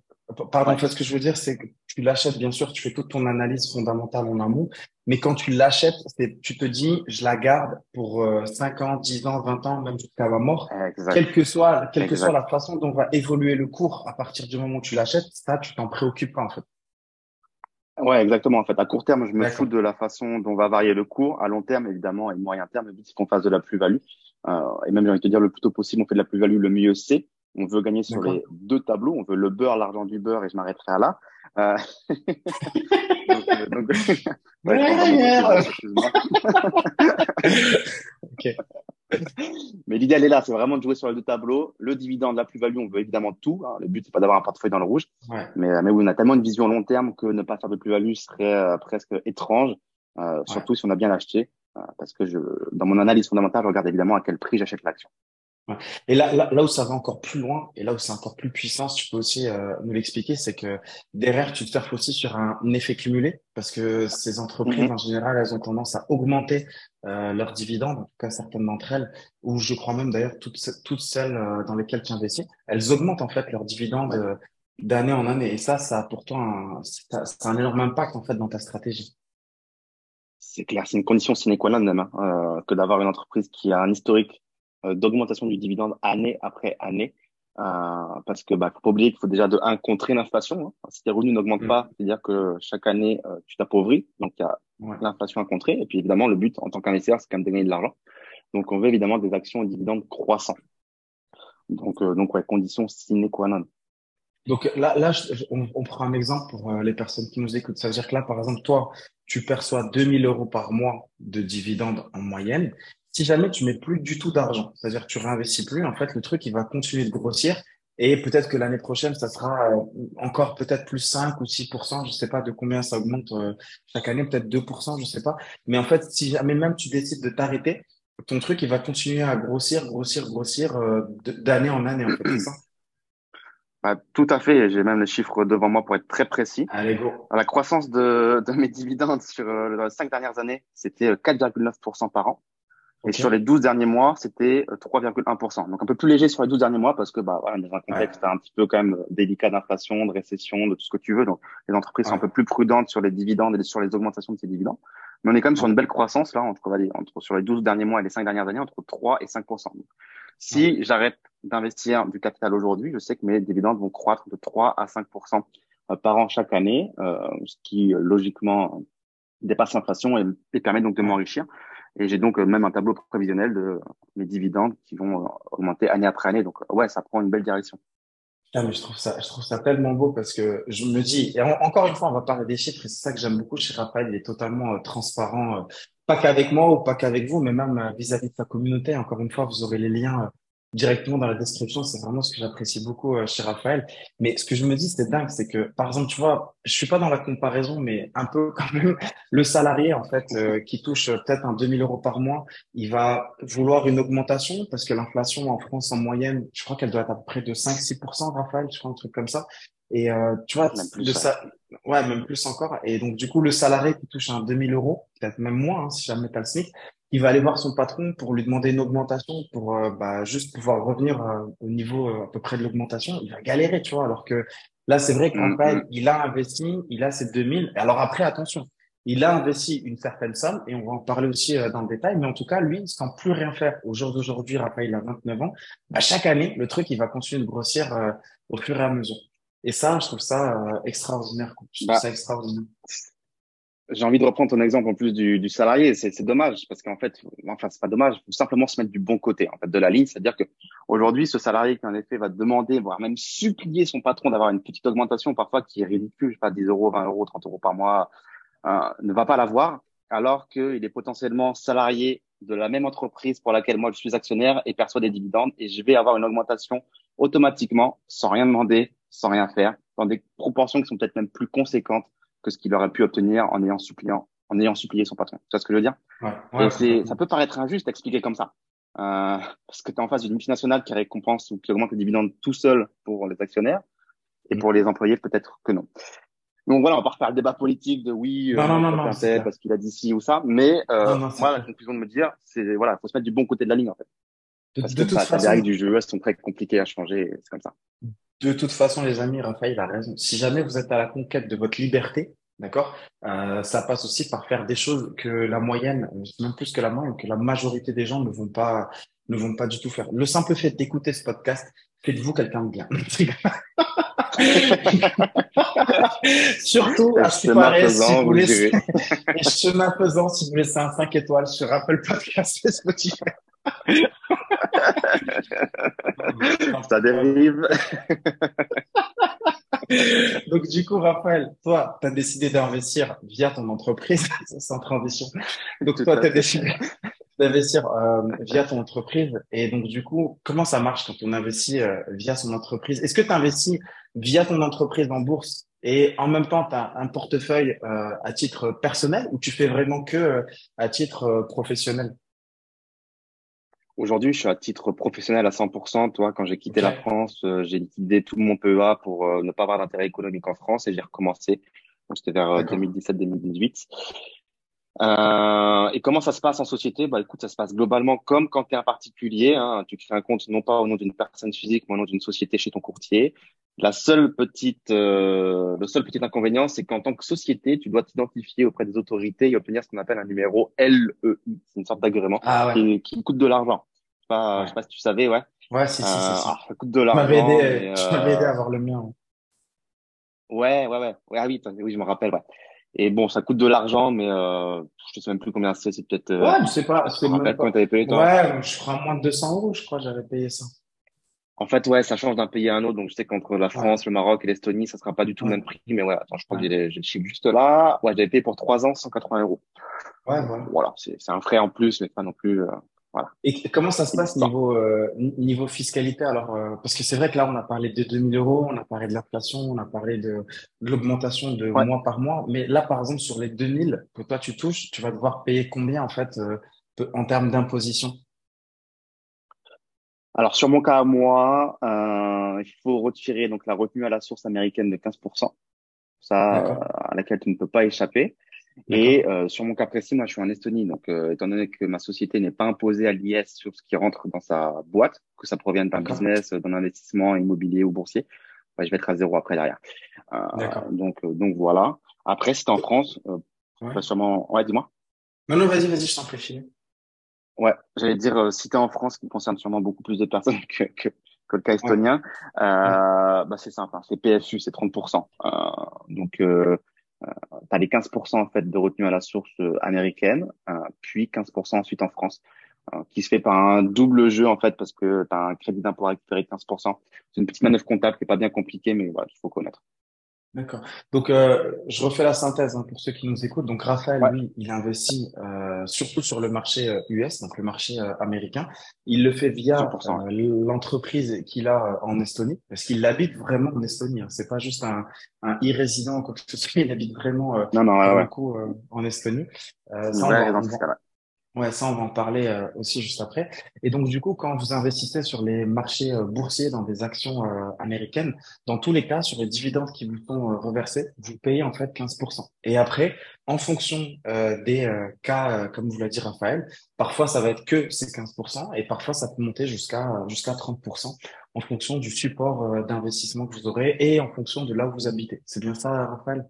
Speaker 1: Pardon, en fait, ce que je veux dire, c'est que tu l'achètes, bien sûr, tu fais toute ton analyse fondamentale en amont, mais quand tu l'achètes, tu te dis, je la garde pour 5 euh, ans, 10 ans, 20 ans, même jusqu'à ma mort. Quelle que soit, quelle que soit la façon dont va évoluer le cours à partir du moment où tu l'achètes, ça, tu t'en préoccupes pas, en fait.
Speaker 2: Ouais, exactement. En fait, à court terme, je me fous de la façon dont va varier le cours. À long terme, évidemment, et moyen terme, le but, c'est qu'on fasse de la plus-value. Euh, et même, j'ai envie de te dire, le plus tôt possible, on fait de la plus-value, le mieux c'est. On veut gagner sur les deux tableaux. On veut le beurre, l'argent du beurre, et je m'arrêterai à là. Euh... donc. (laughs) Mais l'idée, elle est là. C'est vraiment de jouer sur les deux tableaux. Le dividende, la plus-value, on veut évidemment tout. Hein. Le but, c'est pas d'avoir un portefeuille dans le rouge. Ouais. Mais, mais oui, on a tellement une vision long terme que ne pas faire de plus-value serait euh, presque étrange, euh, surtout si on a bien acheté. Euh, parce que je, dans mon analyse fondamentale, je regarde évidemment à quel prix j'achète l'action.
Speaker 1: Et là, là, là, où ça va encore plus loin, et là où c'est encore plus puissant, tu peux aussi euh, nous l'expliquer, c'est que derrière, tu te surfes aussi sur un, effet cumulé, parce que ces entreprises, mhm. en général, elles ont tendance à augmenter euh, leurs dividendes, en tout cas certaines d'entre elles, ou je crois même d'ailleurs toutes, toutes celles euh, dans lesquelles tu investis, elles augmentent en fait leurs dividendes euh, d'année en année. Et ça, ça a pourtant un, ça, ça a un énorme impact en fait dans ta stratégie.
Speaker 2: C'est clair, c'est une condition sine qua non même, hein, euh, que d'avoir une entreprise qui a un historique d'augmentation du dividende année après année. Euh, parce que bah, faut pas oublier qu'il faut déjà de un contrer l'inflation. Hein. Si tes revenus n'augmentent mm. pas, c'est-à-dire que chaque année euh, tu t'appauvris, donc il y a l'inflation à contrer. Et puis évidemment le but en tant qu'investisseur c'est quand même de gagner de l'argent. Donc on veut évidemment des actions et dividendes croissants. Donc euh, donc ouais condition sine qua non.
Speaker 1: Donc là là on, on, prend un exemple pour les personnes qui nous écoutent. Ça veut dire que là par exemple toi tu perçois 2000 euros par mois de dividendes en moyenne si jamais tu mets plus du tout d'argent, c'est-à-dire que tu réinvestis plus, en fait, le truc, il va continuer de grossir et peut-être que l'année prochaine, ça sera euh, encore peut-être plus 5 ou 6%, je sais pas de combien ça augmente euh, chaque année, peut-être 2%, je sais pas. Mais en fait, si jamais même tu décides de t'arrêter, ton truc, il va continuer à grossir, grossir, grossir euh, d'année en année, en fait, ça
Speaker 2: bah, tout à fait. J'ai même les chiffres devant moi pour être très précis.
Speaker 1: Allez, go.
Speaker 2: La croissance de, de mes dividendes sur les cinq dernières années, c'était 4,9% par an. Et sur les 12 derniers mois, c'était 3,1%. Euh, Donc un peu plus léger sur les 12 derniers mois parce que bah voilà, dans un contexte un petit peu quand même euh, délicat d'inflation, de récession, de tout ce que tu veux. Donc les entreprises sont un peu plus prudentes sur les dividendes et sur les augmentations de ces dividendes. Mais on est quand même sur une belle croissance là entre, entre sur les 12 derniers mois et les 5 dernières années entre 3 et 5%. si j'arrête d'investir du capital aujourd'hui, je sais que mes dividendes vont croître de 3 à 5% euh, par an chaque année, euh, ce qui logiquement dépasse l'inflation et, et permet donc de m'enrichir. Et j'ai donc euh, même un tableau prévisionnel de mes dividendes qui vont euh, augmenter année après année. Donc ouais, ça prend une belle direction.
Speaker 1: Ah, mais je trouve ça, je trouve ça tellement beau parce que je me dis, et encore une fois, on va parler des chiffres et c'est ça que j'aime beaucoup chez Raphaël. Il est totalement euh, transparent, pas qu'avec moi ou pas qu'avec vous, mais même vis-à-vis de sa communauté. Encore une fois, vous aurez les liens directement dans la description. C'est vraiment ce que j'apprécie beaucoup euh, chez Raphaël. Mais ce que je me dis, c'est dingue, c'est que, par exemple, tu vois, je suis pas dans la comparaison, mais un peu (laughs) quand même, le salarié, en fait, euh, qui touche peut-être un 2000 euros par mois, il va vouloir une augmentation parce que l'inflation en France, en moyenne, je crois qu'elle doit être à peu près de 5-6%, Raphaël, je crois, un truc comme ça. Et euh, tu vois, de ça, ouais, même plus encore. Et donc, du coup, le salarié qui touche un 2000 euros, peut-être même moins, hein, si jamais tu as le SMIC, il va aller voir son patron pour lui demander une augmentation pour euh, bah, juste pouvoir revenir euh, au niveau euh, à peu près de l'augmentation. Il va galérer, tu vois. Alors que là, c'est vrai qu'en fait, mm-hmm. il a investi, il a ses 2000. Alors après, attention, il a investi une certaine somme et on va en parler aussi dans le détail. Mais en tout cas, lui, sans plus rien faire au jour d'aujourd'hui, Raphaël, il a 29 ans, bah, chaque année, le truc, il va continuer de grossir au fur et à mesure. Et ça, je trouve ça extraordinaire. Je trouve bah, ça extraordinaire
Speaker 2: j'ai envie de reprendre ton exemple en plus du, du salarié. C'est dommage parce qu'en fait, enfin, c'est pas dommage. Il faut simplement se mettre du bon côté en fait de la ligne. C'est-à-dire que aujourd'hui, ce salarié qui en effet va demander, voire même supplier son patron d'avoir une petite augmentation parfois qui est ridicule, je sais pas, 10 euros, 20 euros, 30 euros par mois, euh, ne va pas l'avoir alors qu'il est potentiellement salarié de la même entreprise pour laquelle moi je suis actionnaire et perçoit des dividendes et je vais avoir une augmentation automatiquement sans rien demander, sans rien faire, dans des proportions qui sont peut-être même plus conséquentes que ce qu'il aurait pu obtenir en ayant suppliant, en ayant supplié son patron. Tu vois ce que je veux dire? Ouais, Et c'est, ça peut paraître injuste d'expliquer comme ça, euh, parce que tu es en face d'une multinationale qui récompense ou qui augmente les dividendes tout seul pour les actionnaires, et pour les employés peut-être que non. Donc voilà, on va pas refaire le débat politique de oui,
Speaker 1: non, euh, non, non,
Speaker 2: parce qu'il a dit ci ou ça, mais euh, moi la conclusion de me dire, c'est voilà, faut se mettre du bon côté de la ligne en fait. Parce que ça, les règles du jeu, elles sont très compliquées à changer, c'est comme ça.
Speaker 1: De toute façon, les amis, Raphaël a raison. Si jamais vous êtes à la conquête de votre liberté, d'accord, euh, ça passe aussi par faire des choses que la moyenne, même plus que la moyenne, que la majorité des gens ne vont pas, ne vont pas du tout faire. Le simple fait d'écouter ce podcast, faites-vous quelqu'un de bien. (laughs) Surtout, à ce paraît, si vous laissez, (laughs) chemin faisant, si vous laissez un 5 étoiles sur Apple Podcast et Spotify. (laughs)
Speaker 2: Ça dérive. (laughs)
Speaker 1: Donc, du coup, Raphaël, toi, tu as décidé d'investir via ton entreprise, (laughs) sans transition. Donc, toi, tu as décidé d'investir euh, via ton entreprise. Et donc, du coup, comment ça marche quand on investit euh, via son entreprise? Est-ce que tu investis via ton entreprise en bourse et en même temps, tu as un portefeuille euh, à titre personnel ou tu fais vraiment que à titre professionnel?
Speaker 2: Aujourd'hui, je suis à titre professionnel à 100%. Toi, quand j'ai quitté la France, j'ai liquidé tout mon PEA pour ne pas avoir d'intérêt économique en France et j'ai recommencé. C'était vers 2017-2018. Euh, et comment ça se passe en société? Bah écoute, ça se passe globalement comme quand tu es un particulier. Hein, tu crées un compte non pas au nom d'une personne physique, mais au nom d'une société chez ton courtier. La seule petite, euh, le seul petit inconvénient, c'est qu'en tant que société, tu dois t'identifier auprès des autorités et obtenir ce qu'on appelle un numéro LEI. C'est une sorte d'agrément ah, ouais. qui, qui, coûte de l'argent. Pas, je sais pas si tu savais, ouais.
Speaker 1: Ouais, si, si, si,
Speaker 2: euh, ah, ça coûte de l'argent. Tu
Speaker 1: m'avais aidé, tu m'avais aidé à avoir le mien.
Speaker 2: Ouais, ouais, ouais. ouais ah oui, oui, je me rappelle, ouais. Et bon, ça coûte de l'argent, mais euh, je sais même plus combien c'est. C'est peut-être.
Speaker 1: Euh, ouais, je sais pas.
Speaker 2: Je me rappelle avais payé toi.
Speaker 1: Ouais, je crois moins de 200 euros, je crois, j'avais payé ça.
Speaker 2: En fait, ouais, ça change d'un pays à un autre. Donc, je sais qu'entre la France, le Maroc et l'Estonie, ça sera pas du tout le même prix. Mais ouais, attends, je crois que j'ai le chiffre juste là. Ouais, j'avais payé pour trois ans 180 euros.
Speaker 1: Ouais, voilà.
Speaker 2: Voilà, c'est un frais en plus, mais pas non plus. Euh, voilà.
Speaker 1: Et comment ça se passe niveau euh, niveau fiscalité alors euh, parce que c'est vrai que là on a parlé de 2000 euros, on a parlé de l'inflation, on a parlé de, l'augmentation de mois par mois, mais là par exemple sur les 2000 que toi tu touches, tu vas devoir payer combien en fait euh, en termes d'imposition?
Speaker 2: Alors sur mon cas à moi, il faut retirer donc la retenue à la source américaine de 15%, ça à laquelle tu ne peux pas échapper. Et euh, sur mon cas précis, moi, je suis en Estonie. Donc, euh, étant donné que ma société n'est pas imposée à l'IS sur ce qui rentre dans sa boîte, que ça provienne d'un business, d'un investissement immobilier ou boursier, bah, je vais être à zéro après derrière. Euh, donc, euh, donc voilà. Après, si t'es en France, euh, ouais. sûrement. Ouais, dis-moi.
Speaker 1: Non, non, vas-y, vas-y, je t'en prie.
Speaker 2: Ouais, j'allais dire, si t'es en France, qui concerne sûrement beaucoup plus de personnes (laughs) que, que, que le cas estonien, euh, bah, c'est simple. Hein, c'est PFU, c'est 30%. donc, euh, tu as les 15% en fait de retenue à la source euh, américaine, euh, puis 15% ensuite en France, qui se fait par un double jeu en fait parce que tu as un crédit d'impôt à récupérer 15%. C'est une petite manœuvre comptable qui est pas bien compliquée, mais voilà, il faut connaître.
Speaker 1: D'accord. Donc, euh, je refais la synthèse hein, pour ceux qui nous écoutent. Donc, Raphaël, lui, il investit euh, surtout sur le marché US, euh, donc le marché euh, américain. Il le fait via l'entreprise qu'il a en Estonie, parce qu'il habite vraiment en Estonie. Hein. C'est pas juste un, un irrésident quoi que ce soit. (laughs) Il habite vraiment
Speaker 2: non, non, ouais,
Speaker 1: beaucoup en Estonie.
Speaker 2: ça, on
Speaker 1: Ouais, ça, on va en parler euh, aussi juste après. Et donc, du coup, quand vous investissez sur les marchés euh, boursiers dans des actions euh, américaines, dans tous les cas, sur les dividendes qui vous sont reversés, vous payez en fait 15%. Et après, en fonction des cas, comme vous l'a dit Raphaël, parfois ça va être que ces 15% et parfois ça peut monter jusqu'à jusqu'à 30% en fonction du support d'investissement que vous aurez et en fonction de là où vous habitez. C'est bien ça, Raphaël?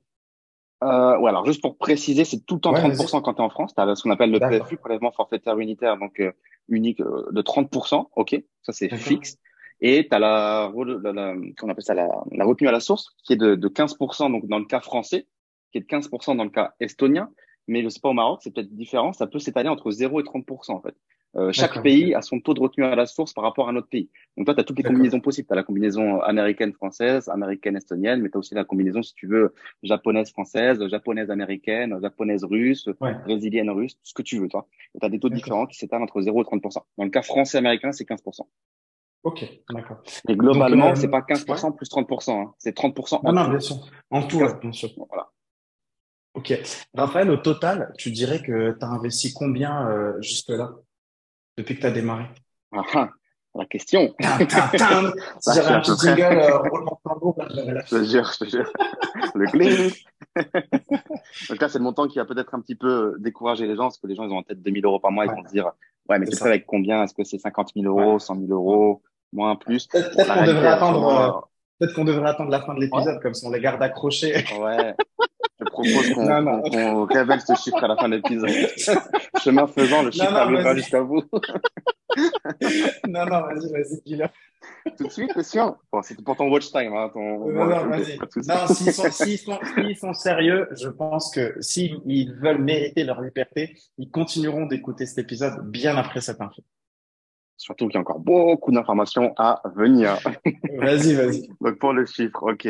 Speaker 2: Euh, ouais, alors juste pour préciser, c'est tout le temps 30% quand tu es en France. Tu as ce qu'on appelle le PFU, prélèvement forfaitaire unitaire, donc euh, unique euh, de 30%. OK, ça c'est fixe. Et tu as la, la, la, on appelle ça la, la, retenue à la source, qui est de, de 15% donc dans le cas français, qui est de 15% dans le cas estonien. Mais je sais pas au Maroc, c'est peut-être différent. Ça peut s'étaler entre 0 et 30% en fait. Euh, chaque pays a son taux de retenue à la source par rapport à un autre pays. Donc toi, tu as toutes les combinaisons possibles. Tu as la combinaison américaine-française, américaine-estonienne, mais tu as aussi la combinaison, si tu veux, japonaise-française, japonaise-américaine, japonaise-russe, brésilienne-russe, tout ce que tu veux, toi. Tu as des taux différents qui s'étalent entre 0 et 30%. Dans le cas français-américain, c'est 15%.
Speaker 1: Ok, d'accord.
Speaker 2: Et globalement, euh, c'est pas 15% plus 30%, hein. c'est 30%
Speaker 1: en non, non, bien sûr. En tout, bien sûr. Voilà. Ok. Raphaël, au total, tu dirais que tu as investi combien euh, juste là depuis que tu as démarré
Speaker 2: ah, ah, La question. (laughs)
Speaker 1: J'avais un petit jingle euh,
Speaker 2: Je te jure, je te jure. Le cling. Donc là, c'est le montant qui va peut-être un petit peu décourager les gens, parce que les gens, ils ont en tête 2000 euros par mois, ils vont se dire, ouais, mais c'est ça avec combien? Est-ce que c'est 50 000 euros, 100 000 euros, moins, plus
Speaker 1: Peut-être qu'on devrait attendre, peut-être qu'on devrait attendre la fin de l'épisode, comme si on les garde accrochés.
Speaker 2: Ouais. (laughs) Je propose qu'on révèle ce chiffre à la fin de l'épisode. (laughs) Chemin faisant, le chiffre arrivera jusqu'à vous. (laughs)
Speaker 1: non, non, vas-y, vas-y, dis-le.
Speaker 2: Tout de suite, c'est sûr. Bon, c'est pour ton watch time. Hein,
Speaker 1: ton... Non, non, vas-y. Non, s'ils sont, sont, sont, sérieux, je pense que s'ils veulent mériter leur liberté, ils continueront d'écouter cet épisode bien après cette info.
Speaker 2: Surtout qu'il y a encore beaucoup d'informations à venir.
Speaker 1: vas-y, vas-y. (laughs)
Speaker 2: Donc pour le chiffre, ok.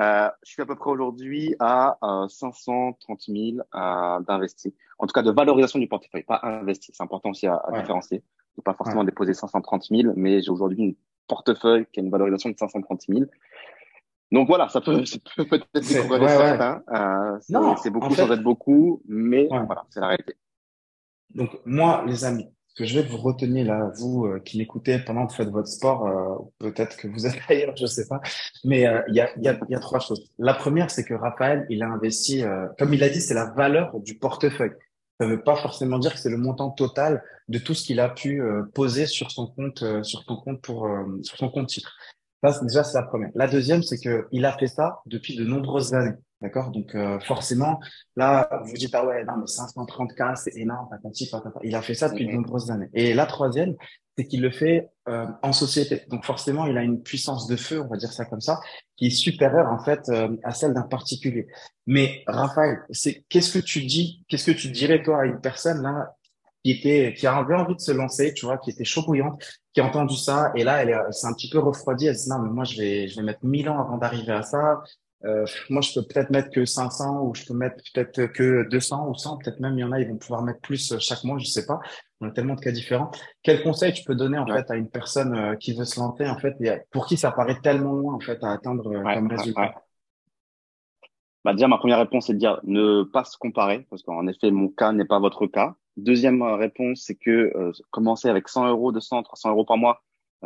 Speaker 2: Euh, je suis à peu près aujourd'hui à euh, 530 000 euh, d'investis. En tout cas, de valorisation du portefeuille, pas investi. C'est important aussi à, à différencier. Je pas forcément déposer 530 000, mais j'ai aujourd'hui un portefeuille qui a une valorisation de 530 000. Donc voilà, ça peut (laughs) peut-être découvrir certains. Euh, c'est beaucoup sans être beaucoup, mais voilà, c'est la réalité.
Speaker 1: Donc moi, les amis, que je vais vous retenir là, vous euh, qui m'écoutez pendant que vous faites votre sport, euh, peut-être que vous êtes (laughs) ailleurs, je sais pas, mais euh, il y, a, y, y, a, trois choses. La première, c'est que Raphaël, il a investi, comme il a dit, c'est la valeur du portefeuille. Ça ne veut pas forcément dire que c'est le montant total de tout ce qu'il a pu poser sur son compte, sur son compte pour, sur son compte titre. Ça, déjà, c'est la première. La deuxième, c'est que il a fait ça depuis de nombreuses années. D'accord? Donc euh, forcément, là, vous dites, ah ouais, non, mais 530K, c'est énorme, Il a fait ça depuis de nombreuses années. Et la troisième, c'est qu'il le fait euh, en société. Donc forcément, il a une puissance de feu, on va dire ça comme ça, qui est supérieure en fait euh, à celle d'un particulier. Mais Raphaël, c'est qu'est-ce que tu dis, qu'est-ce que tu dirais toi à une personne là qui était, qui avait envie de se lancer, tu vois, qui était chaud bouillante, qui a entendu ça et là, elle s'est un petit peu refroidie. Elle se dit non, mais moi je vais, je vais mettre mille ans avant d'arriver à ça. Euh, moi, je peux peut-être mettre que 500 ou je peux mettre peut-être que 200 ou 100. Peut-être même il y en a, ils vont pouvoir mettre plus euh, chaque mois, je sais pas. On a tellement de cas différents. Quel conseil tu peux donner en fait à une personne euh, qui veut se lancer en fait et pour qui ça paraît tellement loin en fait à atteindre comme résultat?
Speaker 2: bah, déjà, ma première réponse, c'est de dire ne pas se comparer, parce qu'en effet, mon cas n'est pas votre cas. Deuxième réponse, c'est que commencer avec 100 euros, 200, 300 euros par mois,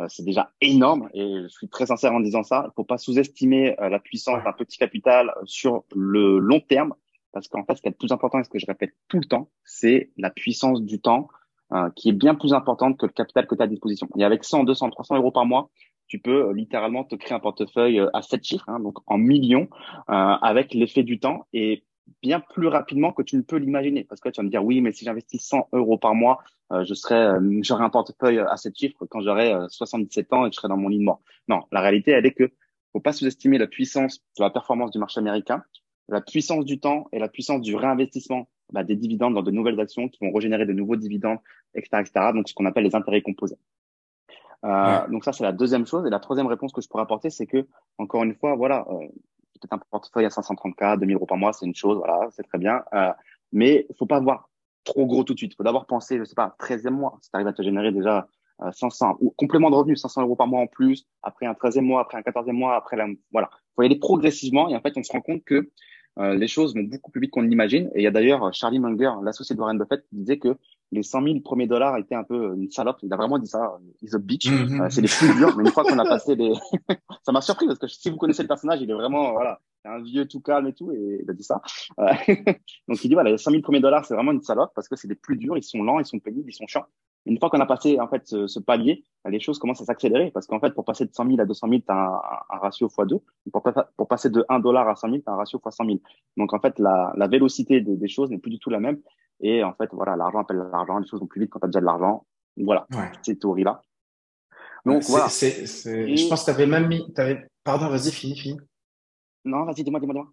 Speaker 2: c'est déjà énorme et je suis très sincère en disant ça. Il faut pas sous-estimer euh, la puissance d'un petit capital euh, sur le long terme parce qu'en fait, ce qui est le plus important et ce que je répète tout le temps, c'est la puissance du temps qui est bien plus importante que le capital que tu as à disposition. Et avec 100, 200, 300 euros par mois, tu peux littéralement te créer un portefeuille à 7 chiffres, hein, donc en millions, avec l'effet du temps. Et bien plus rapidement que tu ne peux l'imaginer. Parce que tu vas me dire, oui, mais si j'investis 100 euros par mois, euh, je serai, euh, j'aurai un portefeuille à 7 chiffres quand j'aurai 77 euh, ans et que je serai dans mon lit de mort. Non, la réalité, elle est que faut pas sous-estimer la puissance de la performance du marché américain, la puissance du temps et la puissance du réinvestissement bah, des dividendes dans de nouvelles actions qui vont régénérer de nouveaux dividendes, etc., etc. Donc, ce qu'on appelle les intérêts composés. Euh, Donc ça, c'est la deuxième chose. Et la troisième réponse que je pourrais apporter, c'est que, encore une fois, voilà, euh, peut-être un portefeuille à 530K, 2000 euros par mois, c'est une chose, voilà, c'est très bien. Euh, mais faut pas voir trop gros tout de suite. Faut d'abord penser, je sais pas, 13e mois, si tu arrives à te générer déjà 500 euh, ou complément de revenus, 500 euros par mois en plus, après un 13e mois, après un 14e mois, après la, voilà. faut y aller progressivement et en fait, on se rend compte que euh, les choses vont beaucoup plus vite qu'on l'imagine. Et il y a d'ailleurs Charlie Munger, l'associé de Warren Buffett, qui disait que les 100 000 premiers dollars étaient un peu une salope. Il a vraiment dit ça. He's a bitch. Mm-hmm. Euh, c'est les plus durs. Mais une fois qu'on a passé les, (laughs) ça m'a surpris parce que si vous connaissez le personnage, il est vraiment, voilà, un vieux tout calme et tout. Et il a dit ça. Euh, (laughs) donc il dit voilà, les 100 000 premiers dollars, c'est vraiment une salope parce que c'est les plus durs. Ils sont lents, ils sont pénibles, ils sont chiants. Une fois qu'on a passé en fait ce, ce palier, bah, les choses commencent à s'accélérer parce qu'en fait, pour passer de 100 000 à 200 000, tu as un, un, ratio x2. Pour, pour, passer de 1 dollar à 100 000, tu as un ratio x 100 000. Donc en fait, la, la vélocité des, des choses n'est plus du tout la même. Et en fait, voilà, l'argent appelle l'argent, les choses vont plus vite quand tu as déjà de l'argent. Voilà, ouais. cette théorie-là.
Speaker 1: Donc voilà. C'est, c'est, Je pense que tu avais même mis. Avais... Pardon, vas-y, fini, fini.
Speaker 2: Non, vas-y, dis-moi, dis-moi, dis-moi.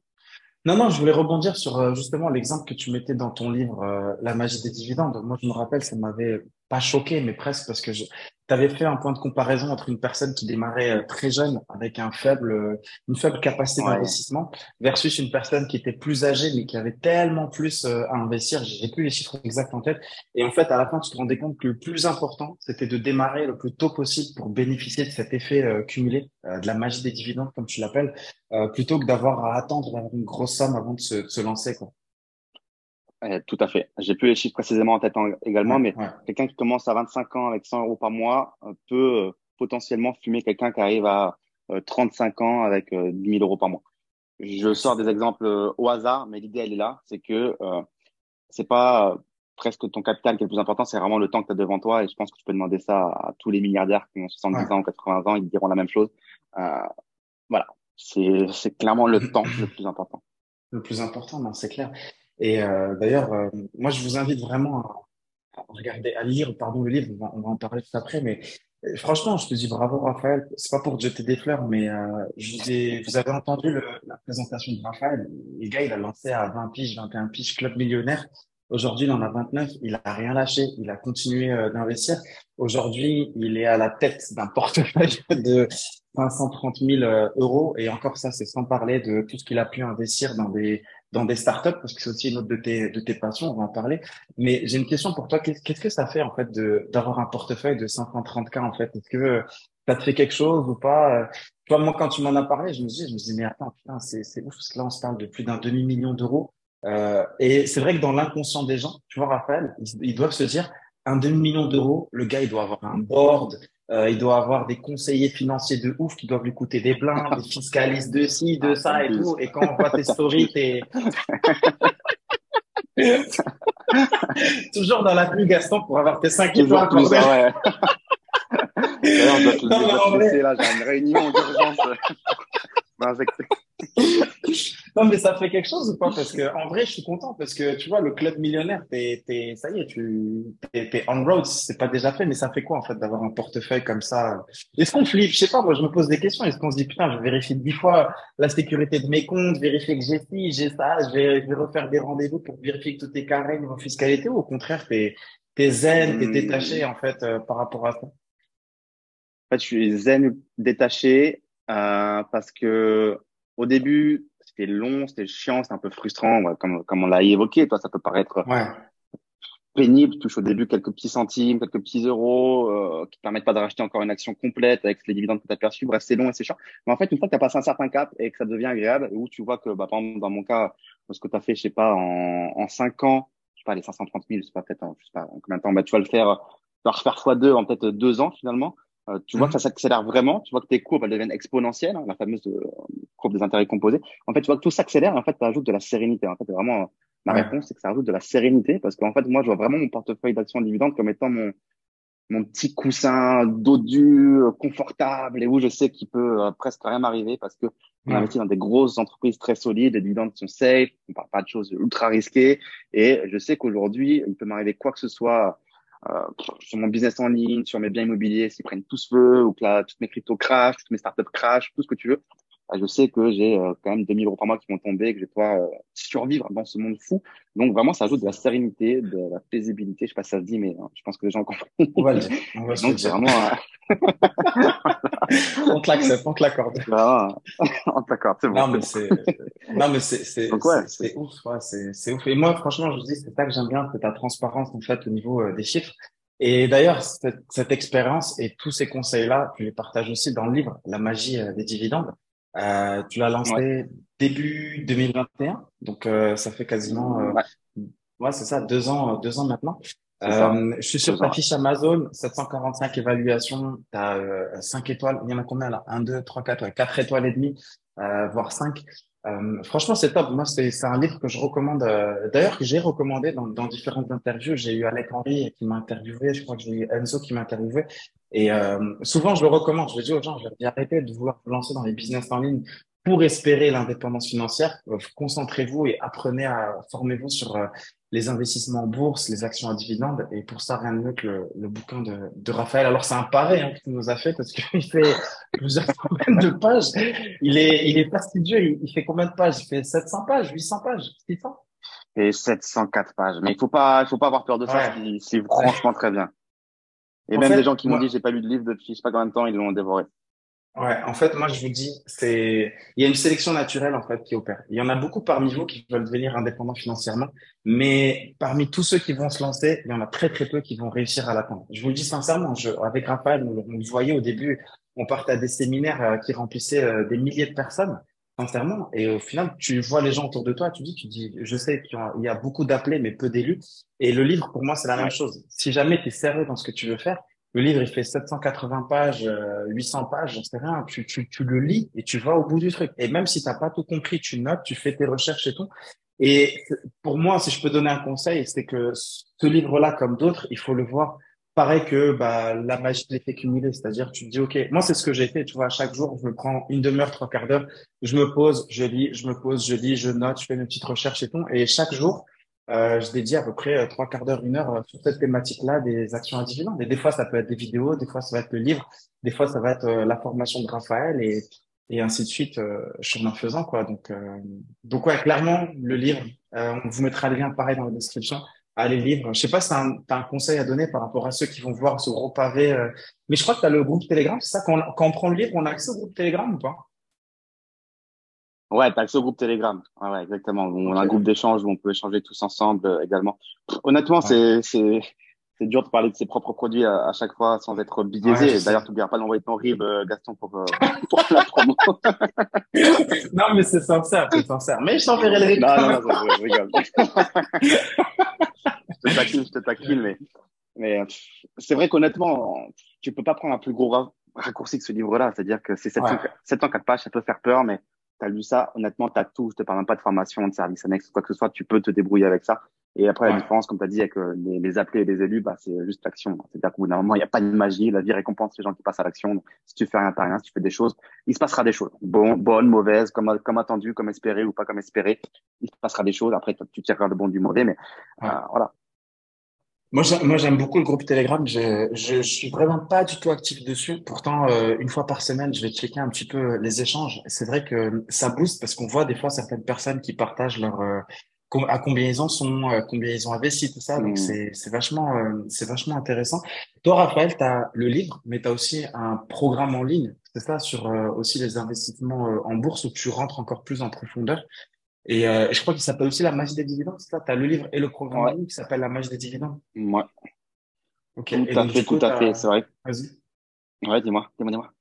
Speaker 1: Non, non, je voulais rebondir sur euh, justement l'exemple que tu mettais dans ton livre, euh, La magie des dividendes. Moi, je me rappelle, ça m'avait pas choqué, mais presque parce que je, tu avais fait un point de comparaison entre une personne qui démarrait euh, très jeune avec un faible, euh, une faible capacité d'investissement versus une personne qui était plus âgée mais qui avait tellement plus euh, à investir. J'ai plus les chiffres exacts en tête. Et en fait, à la fin, tu te rendais compte que le plus important, c'était de démarrer le plus tôt possible pour bénéficier de cet effet cumulé, de la magie des dividendes, comme tu l'appelles, plutôt que d'avoir à attendre une grosse somme avant de se, de se lancer. Quoi.
Speaker 2: Euh, tout à fait. J'ai plus les chiffres précisément en tête également, mais quelqu'un qui commence à 25 ans avec 100 euros par mois euh, peut euh, potentiellement fumer quelqu'un qui arrive à 35 ans avec 10 000 euros par mois. Je sors des exemples au hasard, mais l'idée elle est là, c'est que euh, c'est pas presque ton capital qui est le plus important, c'est vraiment le temps que tu as devant toi. Et je pense que tu peux demander ça à tous les milliardaires qui ont 70 ans ou 80 ans, ils diront la même chose. Euh, voilà, c'est clairement le (clears throat) temps le plus important.
Speaker 1: Le plus important, non, c'est clair. Et euh, d'ailleurs, euh, moi, je vous invite vraiment à, regarder, à lire, pardon, le livre. On va, on va en parler tout après, mais euh, franchement, je te dis bravo, Raphaël. C'est pas pour te jeter des fleurs, mais je vous, ai, vous avez entendu le, la présentation de Raphaël. Le gars, il a lancé à 20 piges, 21 piges, club millionnaire. Aujourd'hui, il en a 29. Il a rien lâché. Il a continué d'investir. Aujourd'hui, il est à la tête d'un portefeuille (laughs) de 530 000 euros. Et encore ça, c'est sans parler de tout ce qu'il a pu investir dans des dans des startups parce que c'est aussi une autre de tes de tes passions, on va en parler. Mais j'ai une question pour toi. Qu'est-ce que ça fait en fait d'avoir un portefeuille de 530K en fait? Est-ce que ça te fait quelque chose ou pas? Tu vois, moi quand tu m'en as parlé, je me dis, je me dis mais attends, putain, c'est c'est ouf parce que là on se parle de plus d'un demi million d'euros. Euh, et c'est vrai que dans l'inconscient des gens, tu vois, Raphaël, ils, doivent se dire un demi million d'euros, le gars il doit avoir un board, euh, il doit avoir des conseillers financiers de ouf qui doivent lui coûter des blindes, des fiscalistes de ci, de ça et tout. Et quand on voit tes stories, t'es (laughs) toujours dans la pluie, Gaston, pour avoir tes 5 étoiles. Plus, ouais. (laughs)
Speaker 2: D'ailleurs, je dois te, laisser là, j'ai une réunion d'urgence. (laughs)
Speaker 1: non, mais ça fait quelque chose ou pas? Parce que en vrai, je suis content parce que tu vois, le club millionnaire, t'es, t'es, ça y est, tu, t'es, t'es on road. C'est pas déjà fait, mais ça fait quoi en fait d'avoir un portefeuille comme ça? Est-ce qu'on flippe? Je sais pas. Moi, je me pose des questions. Est-ce qu'on se dit putain, je vérifie dix fois la sécurité de mes comptes, vérifier que j'ai ci, j'ai ça, je vais, je vais refaire des rendez-vous pour vérifier que tout est carré niveau fiscalité ou au contraire, t'es, t'es zen, t'es détaché en fait euh, par rapport à ça?
Speaker 2: En fait, je suis zen, détaché euh, parce que au début, c'était long, c'était chiant, c'était un peu frustrant, comme, comme on l'a évoqué. Toi, ça peut paraître
Speaker 1: ouais.
Speaker 2: pénible. Tu touches au début quelques petits centimes, quelques petits euros euh, qui permettent pas de racheter encore une action complète avec les dividendes que tu as perçus. Bref, c'est long et c'est chiant. Mais en fait, une fois que tu as passé un certain cap et que ça devient agréable, où tu vois que, bah, par exemple, dans mon cas, ce que tu as fait, je sais pas, en, en 5 ans, je sais pas, les 530 000, je sais pas, peut-être, je sais pas, en combien de temps, bah, tu vas le faire, tu vas refaire fois deux en peut-être deux ans finalement. Euh, tu vois que ça s'accélère vraiment, tu vois que tes courbes elles deviennent exponentielles, hein, la fameuse euh, courbe des intérêts composés. En fait, tu vois que tout s'accélère et en fait, ça ajoute de la sérénité. En fait, vraiment, ma réponse, c'est que ça ajoute de la sérénité parce qu'en fait, moi, je vois vraiment mon portefeuille d'actions dividendes comme étant mon, mon petit coussin dodu, confortable et où je sais qu'il peut euh, presque rien m'arriver parce que on investit dans des grosses entreprises très solides, les dividendes sont safe, on parle pas de choses ultra risquées et je sais qu'aujourd'hui, il peut m'arriver quoi que ce soit euh, sur mon business en ligne, sur mes biens immobiliers, s'ils prennent tous feu, ou que là, toutes mes cryptos crashent, toutes mes startups crashent, tout ce que tu veux, je sais que j'ai euh, quand même 2000 euros par mois qui vont tomber, que je vais pouvoir euh, survivre dans ce monde fou. Donc vraiment, ça ajoute de la sérénité, de la paisibilité. Je sais pas si ça se dit, mais je pense que les gens comprennent.
Speaker 1: On va le dire. On va Donc c'est vraiment. (laughs) on te l'accepte, on te l'accorde. (laughs)
Speaker 2: on te l'accorde, c'est bon.
Speaker 1: Non mais c'est, non mais c'est, c'est ouf, ouais, c'est, c'est ouf. Et moi, franchement, je vous dis, c'est ça que j'aime bien, c'est ta transparence en fait au niveau des chiffres. Et d'ailleurs, cette, cette expérience et tous ces conseils-là, tu les partages aussi dans le livre, La magie des dividendes. Euh, tu l'as lancé début 2021, donc euh, ça fait quasiment, euh, ouais, c'est ça, deux ans, deux ans maintenant. Euh, je suis sur ta fiche Amazon, 745 évaluations, tu as euh, 5 étoiles, il y en a combien là? 1, 2, 3, 4, 4 étoiles et demie, euh, voire 5. Euh, franchement, c'est top. Moi, c'est un livre que je recommande. D'ailleurs, que j'ai recommandé dans, dans différentes interviews. J'ai eu Alec Henry qui m'a interviewé. Je crois que j'ai eu Enzo qui m'a interviewé. Et euh, souvent, je le recommande. Je dis aux gens, arrêtez de vouloir vous lancer dans les business en ligne pour espérer l'indépendance financière. Euh, concentrez-vous et apprenez à formez-vous sur euh, les investissements en bourse, les actions à dividendes. Et pour ça, rien de mieux que le, le bouquin de, de, Raphaël. Alors, c'est un pavé hein, qu'il nous a fait parce qu'il (laughs) fait plusieurs centaines de pages. Il est, il est fastidieux. Il, il fait combien de pages? Il fait 700 pages, 800 pages, 600
Speaker 2: Et 704 pages. Mais il faut pas, il faut pas avoir peur de ça. C'est franchement très bien. Et même des gens qui m'ont dit j'ai pas lu de livre depuis je sais pas combien de temps, ils l'ont dévoré.
Speaker 1: Ouais, en fait, moi je vous dis, c'est il y a une sélection naturelle en fait qui opère. Il y en a beaucoup parmi vous qui veulent devenir indépendants financièrement, mais parmi tous ceux qui vont se lancer, il y en a très très peu qui vont réussir à l'atteindre. Je vous le dis sincèrement, je, avec Raphaël, on, on le voyait au début, on partait à des séminaires euh, qui remplissaient euh, des milliers de personnes sincèrement. Et au final, tu vois les gens autour de toi, tu dis, tu dis, je sais qu'il y a beaucoup d'appelés, mais peu d'élus. Et le livre, pour moi, c'est la même chose. Si jamais tu es sérieux dans ce que tu veux faire, le livre, il fait 780 pages, 800 euh, pages, j'en sais rien. Tu, tu, tu le lis et tu vas au bout du truc. Et même si t'as pas tout compris, tu notes, tu fais tes recherches et tout. Et pour moi, si je peux donner un conseil, c'est que ce livre-là, comme d'autres, il faut le voir pareil que bah, la magie de l'effet cumulé, c'est-à-dire tu te dis, OK, moi c'est ce que j'ai fait, tu vois, chaque jour, je me prends une demi-heure, trois quarts d'heure, je me pose, je lis, je me pose, je lis, je note, je fais mes petites recherches et tout, et chaque jour, euh, je dédie à peu près euh, trois quarts d'heure, une heure euh, sur cette thématique-là des actions individuelles. Et des fois, ça peut être des vidéos, des fois, ça va être le livre, des fois, ça va être la formation de Raphaël et, et ainsi de suite, chemin faisant, quoi. Donc, donc ouais, clairement, le livre, on vous mettra le lien pareil dans la description les livres. Je sais pas si tu as, un conseil à donner par rapport à ceux qui vont voir ce gros pavé. Euh, mais je crois que tu as le groupe Telegram, c'est ça? Quand, quand on prend le livre, on a accès au groupe Telegram ou pas?
Speaker 2: Ouais, tu as accès au groupe Telegram. Ouais, exactement. On a un groupe d'échange où on peut échanger tous ensemble euh, également. honnêtement, c'est c'est c'est dur de parler de ses propres produits à, chaque fois sans être biaisé. D'ailleurs, tu n'oublieras pas d'envoyer ton RIB, euh, Gaston, pour, (laughs) pour la promo. (laughs)
Speaker 1: non, mais c'est sincère, c'est sincère. Mais je t'enverrai le RIB. Non, non, non, je rigole. (laughs)
Speaker 2: je te taquine, je te taquine, mais, mais c'est vrai qu'honnêtement, tu peux pas prendre un plus gros raccourci que ce livre-là. C'est-à-dire que c'est 704 pages, ça peut faire peur, mais tu as lu ça, honnêtement, tu as tout. Je te parle même pas de formation, de service annexe, quoi que ce soit, tu peux te débrouiller avec ça. Et après, la différence, comme tu as dit, avec euh, les, les, appelés et les élus, bah, c'est juste l'action. C'est-à-dire qu'au bout d'un moment, il n'y a pas de magie. La vie récompense les gens qui passent à l'action. Si tu fais rien, t'as rien. Si tu fais des choses, il se passera des choses. Bon, bonnes, mauvaises, comme, comme attendu, comme espéré ou pas comme espéré. Il se passera des choses. Après, tu tireras le bon du mauvais, mais euh, voilà.
Speaker 1: Moi, j'aime beaucoup le groupe Telegram. Je, je, suis vraiment pas du tout actif dessus. Pourtant, euh, une fois par semaine, je vais checker un petit peu les échanges. C'est vrai que ça booste parce qu'on voit des fois certaines personnes qui partagent leur euh, à combien ils en sont, à combien ils ont investi, tout ça. Donc mmh. c'est c'est vachement euh, c'est vachement intéressant. Toi, Raphaël, tu as le livre, mais tu as aussi un programme en ligne. C'est ça sur aussi les investissements en bourse où tu rentres encore plus en profondeur. Et euh, je crois qu'il s'appelle aussi La magie des dividendes, c'est ça? Tu as le livre et le programme qui s'appelle La magie des dividendes?
Speaker 2: Ouais. Ok. Tout à fait, tout à fait, c'est vrai. Vas-y. Ouais, dis-moi, dis-moi, dis-moi.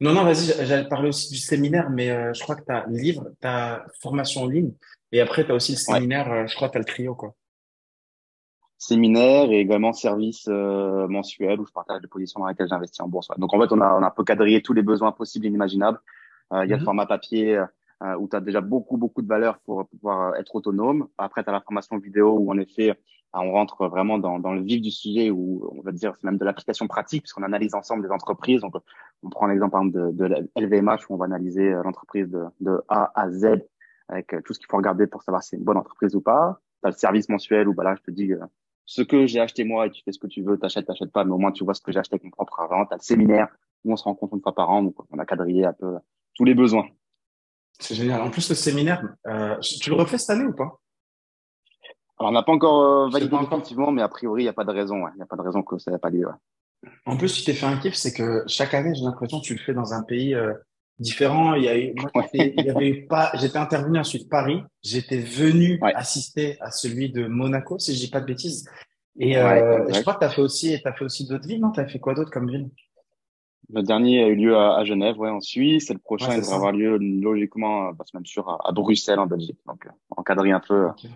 Speaker 1: Non, non, vas-y, j'allais parler aussi du séminaire, mais euh, je crois que tu as livre, tu as formation en ligne, et après, tu as aussi le séminaire, euh, je crois que tu as le trio, quoi.
Speaker 2: Séminaire et également service euh, mensuel où je partage les positions dans lesquelles j'investis en bourse. Donc, en fait, on a, on a un peu quadrillé tous les besoins possibles et inimaginables. Il y a le mhm. format papier, euh, où tu as déjà beaucoup, beaucoup de valeur pour pouvoir euh, être autonome. Après, tu as la formation vidéo où, en effet, euh, on rentre vraiment dans, dans le vif du sujet où on va dire c'est même de l'application pratique puisqu'on analyse ensemble des entreprises. Donc, on prend l'exemple de, de LVMH où on va analyser l'entreprise de, de A à Z avec tout ce qu'il faut regarder pour savoir si c'est une bonne entreprise ou pas. Tu as le service mensuel où bah là, je te dis ce que j'ai acheté moi et tu fais ce que tu veux, t'achètes, t'achètes pas, mais au moins tu vois ce que j'ai acheté avec mon propre argent. Tu as le séminaire où on se rencontre une fois par an, donc on a quadrillé un peu tous les besoins.
Speaker 1: C'est génial. En plus, le séminaire, euh, tu le refais cette année ou pas?
Speaker 2: Alors, on n'a pas encore euh, validé définitivement, mais a priori, il n'y a pas de raison. Il n'y a pas de raison que ça n'ait pas lieu.
Speaker 1: En plus, tu t'es fait un kiff, c'est que chaque année, j'ai l'impression que tu le fais dans un pays euh, différent. Il y a eu, moi, il y avait pas, j'étais intervenu ensuite Paris. J'étais venu assister à celui de Monaco, si je dis pas de bêtises. Et euh, je crois que tu as fait aussi, as fait aussi d'autres villes, non? Tu as fait quoi d'autre comme ville?
Speaker 2: Le dernier a eu lieu à, Genève, ouais, en Suisse. Et le prochain, il devrait avoir lieu logiquement, bah, c'est même sûr, à, Bruxelles, en Belgique. Donc, euh, encadrer un peu euh,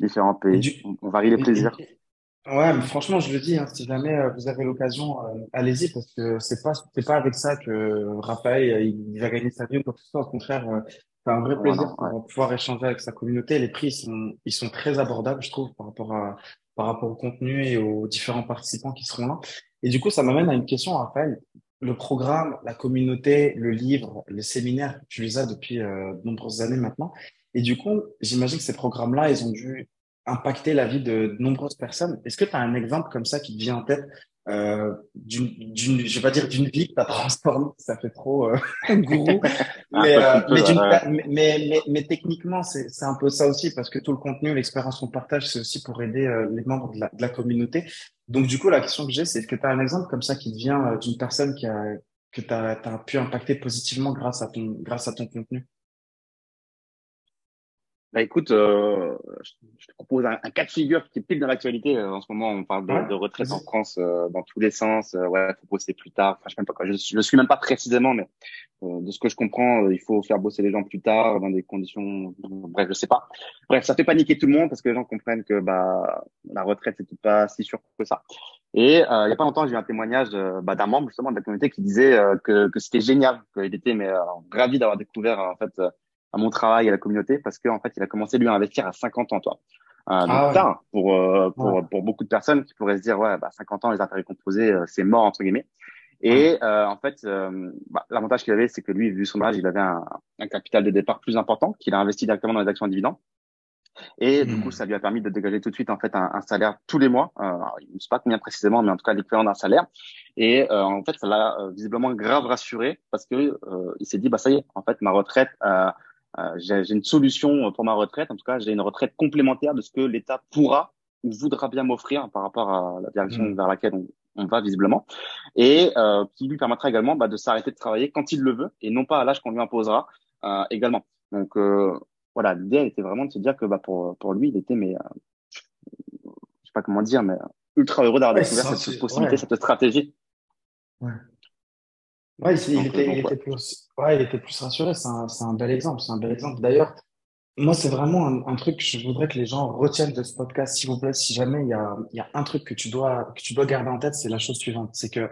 Speaker 2: différents pays. On, varie les plaisirs.
Speaker 1: ouais, mais franchement, je le dis, hein, si jamais euh, vous avez l'occasion, allez-y, parce que c'est pas, c'est pas avec ça que Raphaël, il, va gagner sa vie ou quoi que ce soit. Au contraire, c'est un vrai plaisir de pouvoir échanger avec sa communauté. Les prix, sont, ils sont très abordables, je trouve, par rapport à, par rapport au contenu et aux différents participants qui seront là. Et du coup, ça m'amène à une question, Raphaël le programme, la communauté, le livre, le séminaire, tu les as depuis euh, de nombreuses années maintenant. Et du coup, j'imagine que ces programmes-là, ils ont dû impacter la vie de, nombreuses personnes. Est-ce que tu as un exemple comme ça qui te vient en tête euh, d'une, je vais pas dire d'une vie que tu as transformée, (laughs) ça fait trop euh, (laughs) gourou, mais, euh, mais, mais, mais, techniquement, c'est, c'est un peu ça aussi, parce que tout le contenu, l'expérience qu'on partage, c'est aussi pour aider euh, les membres de la, de la communauté. Donc, du coup, la question que j'ai, c'est que tu as un exemple comme ça qui te vient euh, d'une personne qui a, que tu as, pu impacter positivement grâce à ton, grâce à ton contenu?
Speaker 2: Bah écoute, euh, je te propose un, cas de figure qui est pile dans l'actualité. Euh, en ce moment, on parle de, de retraite en France euh, dans tous les sens. Euh, ouais, faut bosser plus tard. Enfin, je sais même pas. Je, je le suis même pas précisément, mais de ce que je comprends, il faut faire bosser les gens plus tard dans des conditions. Bref, je sais pas. Bref, ça fait paniquer tout le monde parce que les gens comprennent que bah la retraite c'est pas si sûr que ça. Et il y a pas longtemps, j'ai eu un témoignage bah, d'un membre justement de la communauté qui disait que, que c'était génial, qu'il était mais ravi d'avoir découvert en fait à mon travail et à la communauté parce qu'en fait, il a commencé lui à investir à 50 ans, toi. Euh, donc ah tard pour, euh, pour, pour beaucoup de personnes qui pourraient se dire, ouais, bah, 50 ans, les intérêts composés, euh, c'est mort, entre guillemets. Et euh, en fait, bah, l'avantage qu'il avait, c'est que lui, vu son âge, il avait un, un capital de départ plus important qu'il a investi directement dans les actions à dividendes. Et du coup, hmm. ça lui a permis de dégager tout de suite en fait un, un salaire tous les mois. Euh, je ne sais pas combien précisément, mais en tout cas l'équivalent d'un salaire. Et euh, en fait, ça l'a euh, visiblement grave rassuré parce que euh, il s'est dit bah ça y est, en fait ma retraite, euh, j'ai une solution pour ma retraite. En tout cas, j'ai une retraite complémentaire de ce que l'État pourra ou voudra bien m'offrir par rapport à la direction hmm. vers laquelle on, on, va visiblement, et qui lui permettra également bah, de s'arrêter de travailler quand il le veut et non pas à l'âge qu'on lui imposera également. Donc voilà, l'idée était vraiment de se dire que bah, pour, pour lui, il était, mais, euh, je sais pas comment dire, mais ultra heureux d'avoir découvert cette possibilité, cette stratégie.
Speaker 1: Ouais. Ouais, il, était, il, était plus, ouais, il était plus rassuré. C'est un, un, bel exemple. C'est un bel exemple. D'ailleurs, moi, c'est vraiment un, un, truc que je voudrais que les gens retiennent de ce podcast, s'il vous plaît. Si jamais il y a, il y a un truc que tu dois, que tu dois garder en tête, c'est la chose suivante. C'est que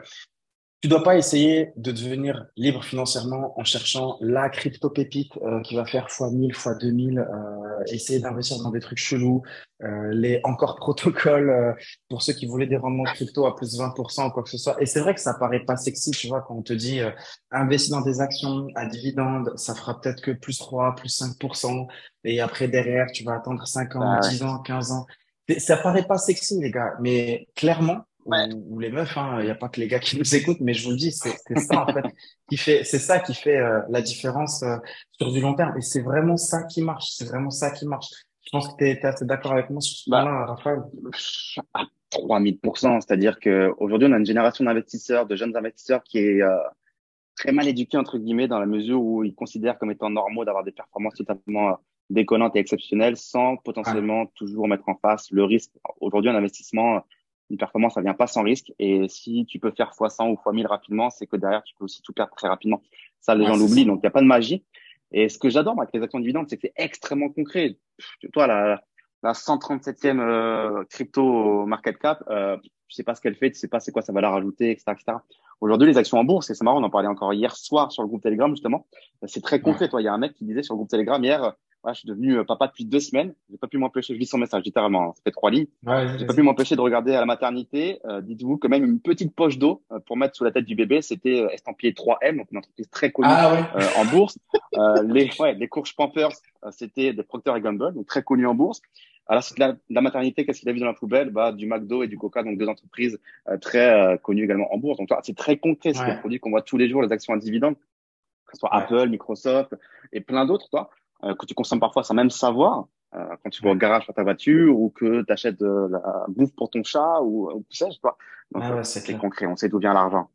Speaker 1: tu dois pas essayer de devenir libre financièrement en cherchant la crypto pépite euh, qui va faire fois 1000, fois 2000, euh, essayer d'investir dans des trucs chelous, euh, les encore protocoles euh, pour ceux qui voulaient des rendements crypto à plus de 20% ou quoi que ce soit. Et c'est vrai que ça paraît pas sexy, tu vois, quand on te dit euh, investis dans des actions à dividendes, ça fera peut-être que plus 3, plus 5%, et après derrière, tu vas attendre 5 ans, 10 bah ans, 15 ans. Ça paraît pas sexy, les gars, mais clairement, ou, les meufs, il hein, n'y a pas que les gars qui nous écoutent, mais je vous le dis, c'est ça en fait (laughs) qui fait, c'est ça qui fait euh, la différence euh, sur du long terme. Et c'est vraiment ça qui marche. C'est vraiment ça qui marche. Je pense que tu es, assez d'accord avec moi sur ce bah, point-là, Raphaël.
Speaker 2: À 3000%, c'est-à-dire que aujourd'hui on a une génération d'investisseurs, de jeunes investisseurs qui est euh, très mal éduquée entre guillemets dans la mesure où ils considèrent comme étant normaux d'avoir des performances totalement déconnantes et exceptionnelles sans potentiellement toujours mettre en face le risque. Aujourd'hui, un investissement une performance, ça vient pas sans risque. Et si tu peux faire x100 ou x1000 rapidement, c'est que derrière, tu peux aussi tout perdre très rapidement. Ça, les gens l'oublient. Donc, il n'y a pas de magie. Et ce que j'adore avec les actions dividendes, c'est que c'est extrêmement concret. Toi, la, la 137e euh, crypto market cap, euh, tu sais pas ce qu'elle fait, tu sais pas c'est quoi sa valeur ajoutée, etc., etc. Aujourd'hui, les actions en bourse, et c'est marrant, on en parlait encore hier soir sur le groupe Telegram, justement. C'est très concret. Toi, il y a un mec qui disait sur le groupe Telegram hier, je suis devenu euh, papa depuis deux semaines. J'ai pas pu m'empêcher. Je lis son message littéralement. Hein. Ça fait trois lignes. Ouais, j'ai pas pu m'empêcher de regarder à la maternité. Euh, Dites-vous que même une petite poche d'eau euh, pour mettre sous la tête du bébé, c'était euh, estampillé 3M, donc une entreprise très connue ah, ouais. en bourse. les ouais, les courges Pampers, c'était des Procter Gamble, donc très connus en bourse. Alors, c'est la, la, maternité, qu'est-ce qu'il a vu dans la poubelle? Bah, Du McDo et du Coca, donc deux entreprises très connues également en bourse. Donc, c'est très concret. C'est des produits qu'on voit tous les jours, les actions à dividendes, que ce soit Apple, Microsoft et plein d'autres. Toi. Euh, que tu consommes parfois sans même savoir, euh, quand tu vas au garage pour ta voiture ou que tu achètes de la bouffe pour ton chat ou, ou sais-je quoi. Donc, ah ouais, c'est concret, on sait d'où vient l'argent.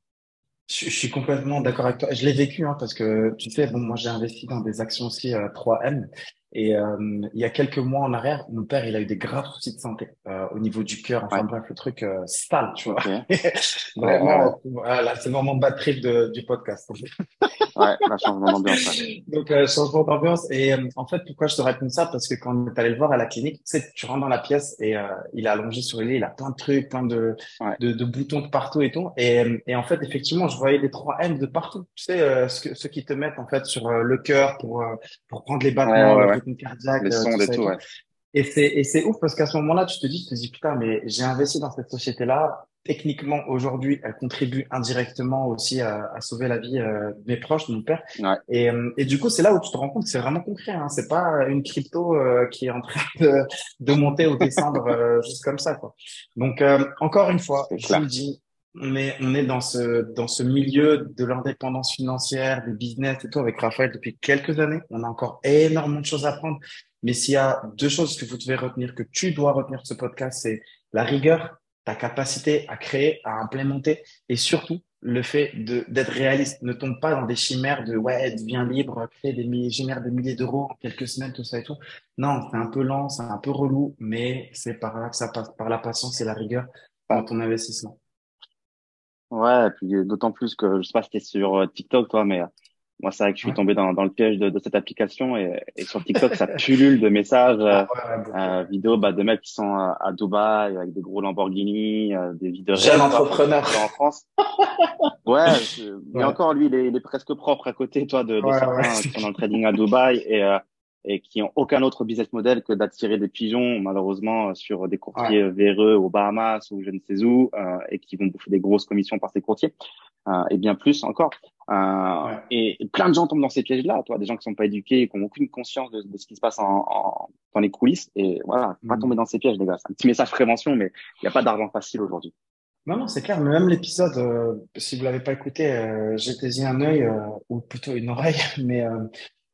Speaker 1: Je, je, suis complètement d'accord avec toi. Je l'ai vécu hein, parce que tu sais, bon, moi j'ai investi dans des actions aussi euh, 3M et euh, il y a quelques mois en arrière, mon père, il a eu des graves soucis de santé euh, au niveau du cœur. Enfin bref, le truc euh, sale, tu vois. (laughs) Vraiment, voilà, c'est le moment de bad trip de, du podcast. (laughs)
Speaker 2: ouais, la changement d'ambiance.
Speaker 1: Donc, euh, changement d'ambiance. Et euh, en fait, pourquoi je te réponds ça? Parce que quand on est allé le voir à la clinique, tu sais, tu rentres dans la pièce et euh, il est allongé sur le lit, il a plein de trucs, plein de, de, de, boutons de partout et tout. Et, et en fait, effectivement, je voyais les trois M de partout. Tu sais, ce ceux qui te mettent en fait sur le cœur pour, pour prendre les battements, cardiaque. Les sons, et tout, ouais. Et c'est, et c'est ouf parce qu'à ce moment-là, tu te dis, tu te dis, putain, mais j'ai investi dans cette société-là. Techniquement, aujourd'hui, elle contribue indirectement aussi à, à sauver la vie euh, de mes proches, de mon père. Ouais. Et, euh, et du coup, c'est là où tu te rends compte que c'est vraiment concret. Hein. C'est pas une crypto euh, qui est en train (laughs) de, de monter ou descendre euh, juste comme ça. Quoi. Donc, encore une fois, je vous le dis, on est, on est dans ce, dans ce milieu de l'indépendance financière, du business et tout avec Raphaël depuis quelques années. On a encore énormément de choses à apprendre. Mais s'il y a deux choses que vous devez retenir, que tu dois retenir de ce podcast, c'est la rigueur, ta capacité à créer, à implémenter et surtout le fait d'être réaliste. Ne tombe pas dans des chimères de ouais, deviens libre, crée des milliers, génère des milliers d'euros en quelques semaines, tout ça et tout. Non, c'est un peu lent, c'est un peu relou, mais c'est par là que ça passe, par la patience et la rigueur dans ton investissement.
Speaker 2: Ouais, et puis d'autant plus que je sais pas si t'es sur euh, TikTok toi, mais Moi, c'est vrai que je suis tombé dans, dans le piège de, de cette application et, et, sur TikTok, ça pullule de messages ah euh, vidéos bah, de mecs qui sont à, à, Dubaï avec des gros Lamborghini, des vidéos
Speaker 1: Jeune entrepreneur.
Speaker 2: en France. (laughs) ouais, mais encore lui, il est, il est, presque propre à côté, toi, de, de certains qui sont dans le trading à Dubaï et et qui ont aucun autre business model que d'attirer des pigeons, malheureusement, sur des courtiers ouais. véreux aux Bahamas ou je ne sais où, euh, et qui vont bouffer des grosses commissions par ces courtiers, euh, et bien plus encore. Euh, ouais. et, plein de gens tombent dans ces pièges-là, toi, des gens qui sont pas éduqués, qui ont aucune conscience de, de ce qui se passe en, en, dans les coulisses, et voilà, pas mmh. tomber dans ces pièges, les gars. C'est un petit message prévention, mais il n'y a pas d'argent facile aujourd'hui.
Speaker 1: Non, non, c'est clair. Mais même l'épisode, euh, si vous l'avez pas écouté, euh, jetez-y un œil euh, ou plutôt une oreille. (laughs) Mais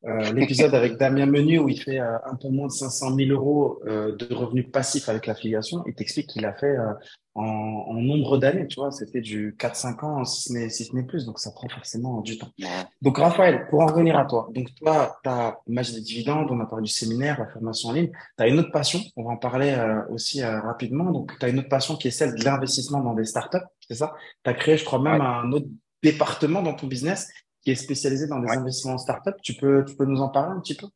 Speaker 1: euh, l'épisode avec Damien Menu où il fait euh, un peu moins de 500 000 euros euh, de revenus passifs avec l'affiliation. Il t'explique qu'il a fait euh, en, en, nombre d'années, tu vois, c'était du 4-5 ans si ce n'est si ce n'est plus, donc ça prend forcément du temps. Donc Raphaël, pour en revenir à toi, donc toi, tu as l'image des dividendes, on a parlé du séminaire, la formation en ligne, tu as une autre passion, on va en parler aussi rapidement, donc tu as une autre passion qui est celle de l'investissement dans des startups, c'est ça? Tu as créé, je crois, même ouais. un autre département dans ton business qui est spécialisé dans les ouais. investissements en startup. Tu peux, tu peux nous en parler un petit peu?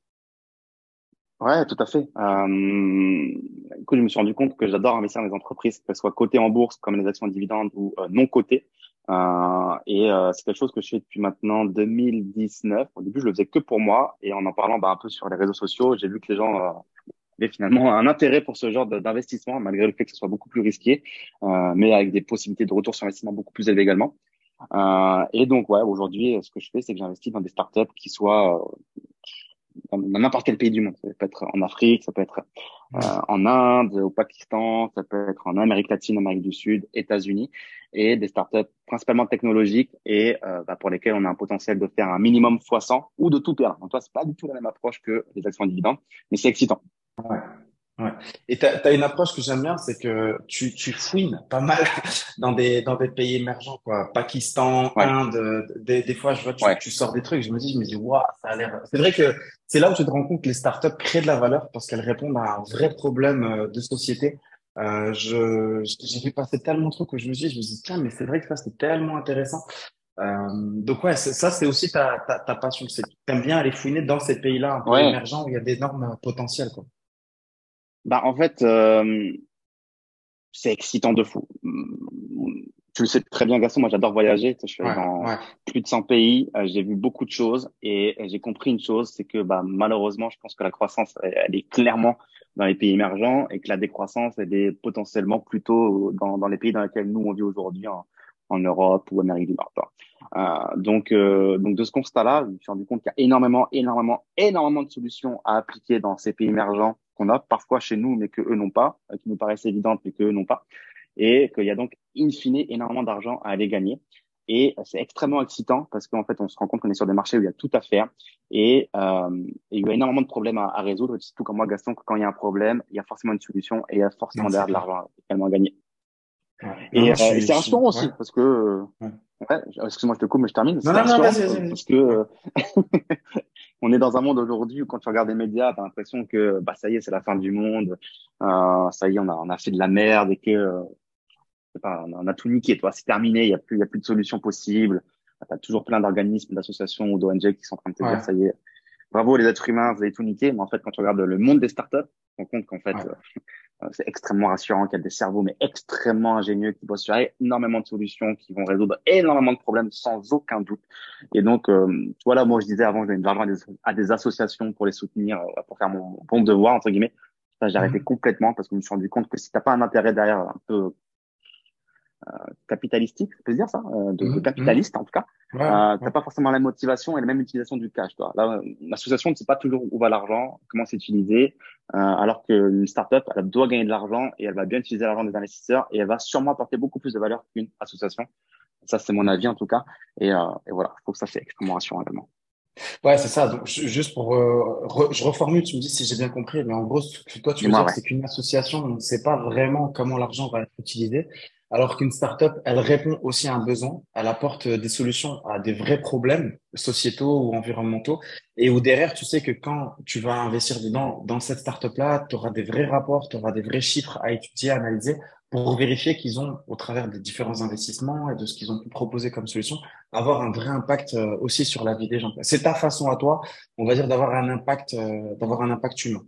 Speaker 2: Ouais, tout à fait. Euh, écoute, je me suis rendu compte que j'adore investir dans les entreprises, qu'elles soient cotées en bourse comme les actions dividendes ou euh, non cotées. Euh, et euh, c'est quelque chose que je fais depuis maintenant 2019. Au début, je le faisais que pour moi. Et en en parlant bah, un peu sur les réseaux sociaux, j'ai vu que les gens euh, avaient finalement un intérêt pour ce genre d'investissement, malgré le fait que ce soit beaucoup plus risqué, euh, mais avec des possibilités de retour sur investissement beaucoup plus élevées également. Euh, et donc, ouais, aujourd'hui, ce que je fais, c'est que j'investis dans des startups qui soient euh, dans n'importe quel pays du monde. Ça peut être en Afrique, ça peut être euh, en Inde, au Pakistan, ça peut être en Amérique latine, Amérique du Sud, États-Unis, et des startups principalement technologiques et euh, bah, pour lesquelles on a un potentiel de faire un minimum x 100 ou de tout perdre. Donc, toi, c'est pas du tout la même approche que les actions dividendes, mais c'est excitant.
Speaker 1: Ouais. Ouais. Et tu as, une approche que j'aime bien, c'est que tu, tu fouines pas mal (laughs) dans des, dans des pays émergents, quoi. Pakistan, ouais. Inde, des, des fois, je vois, tu, ouais. tu sors des trucs, je me dis, je me dis, waouh, ça a l'air. C'est vrai que c'est là où tu te rends compte que les startups créent de la valeur parce qu'elles répondent à un vrai problème euh, de société. Euh, je, j'ai vu passer tellement de trucs que je me dis, je me dis, tiens, mais c'est vrai que ça, c'est tellement intéressant. Euh, donc ouais, ça c'est aussi ta, ta, ta passion. C'est aimes bien aller fouiner dans ces pays-là un peu émergents où il y a d'énormes potentiels, quoi.
Speaker 2: Bah, en fait, euh, c'est excitant de fou. Tu le sais très bien, Gaston, moi j'adore voyager. Je suis ouais, dans ouais. plus de 100 pays. Euh, j'ai vu beaucoup de choses et, j'ai compris une chose, c'est que bah, malheureusement, je pense que la croissance, elle, est clairement dans les pays émergents et que la décroissance, elle est potentiellement plutôt dans, dans les pays dans lesquels nous on vit aujourd'hui, en, en, Europe ou Amérique du Nord. Euh, donc, euh, donc de ce constat-là, je me suis rendu compte qu'il y a énormément, énormément, énormément de solutions à appliquer dans ces pays émergents qu'on a parfois chez nous, mais que eux n'ont pas, euh, qui nous paraissent évidentes, mais que eux n'ont pas, et qu'il y a donc in fine énormément d'argent à aller gagner. Et c'est extrêmement excitant parce qu'en fait, on se rend compte qu'on est sur des marchés où il y a tout à faire et, euh, et il y a énormément de problèmes à, à résoudre. Tout comme moi, Gaston, que quand il y a un problème, il y a forcément une solution et il y a forcément derrière de l'argent également à gagner. Ouais. Et, euh, c'est rassurant aussi ouais. parce que, ouais. excuse-moi, je te coupe, mais je termine. C'est rassurant parce que (laughs) on est dans un monde aujourd'hui où quand tu regardes les médias, tu as l'impression que bah ça y est, c'est la fin du monde, euh, ça y est, on a, on a fait de la merde et que euh, pas, on a tout niqué, toi, c'est terminé, il y a plus, il y a plus de solutions possibles. Tu as toujours plein d'organismes, d'associations ou d'ONG qui sont en train de te dire ça y est, bravo les êtres humains, vous avez tout niqué. Mais en fait, quand tu regardes le monde des startups, rends compte qu'en fait, ouais. euh, c'est extrêmement rassurant qu'il y a des cerveaux, mais extrêmement ingénieux qui bossent sur énormément de solutions, qui vont résoudre énormément de problèmes sans aucun doute. Et donc, euh, voilà, moi je disais avant, je donnais de l'argent à des, à des associations pour les soutenir, euh, pour faire mon bon devoir, entre guillemets. Ça, j'ai arrêté mmh. complètement parce que je me suis rendu compte que si t'as pas un intérêt derrière un peu capitalistique, ça peut se dire ça, euh, de, de, mmh, capitaliste mmh. en tout cas. Ouais, euh, t'as ouais. pas forcément la motivation et la même utilisation du cash. Toi. Là, l'association ne sait pas toujours où va l'argent, comment c'est utilisé, euh, alors qu'une startup, elle doit gagner de l'argent et elle va bien utiliser l'argent des investisseurs et elle va sûrement apporter beaucoup plus de valeur qu'une association. Ça, c'est mon avis en tout cas. Et, euh, et voilà, je trouve que ça c'est extrêmement rassurant également.
Speaker 1: Ouais, c'est ça. Donc, juste pour, euh, re, je reformule, tu me dis si j'ai bien compris, mais en gros, toi, tu veux dire ouais. c'est qu'une association, on ne sait pas vraiment comment l'argent va être utilisé. Alors qu'une startup, elle répond aussi à un besoin, elle apporte des solutions à des vrais problèmes sociétaux ou environnementaux, et où derrière, tu sais que quand tu vas investir dedans, dans cette startup-là, tu auras des vrais rapports, tu auras des vrais chiffres à étudier, à analyser, pour vérifier qu'ils ont, au travers des différents investissements et de ce qu'ils ont pu proposer comme solution, avoir un vrai impact euh, aussi sur la vie des gens. C'est ta façon à toi, on va dire, d'avoir un impact, euh, d'avoir un impact humain.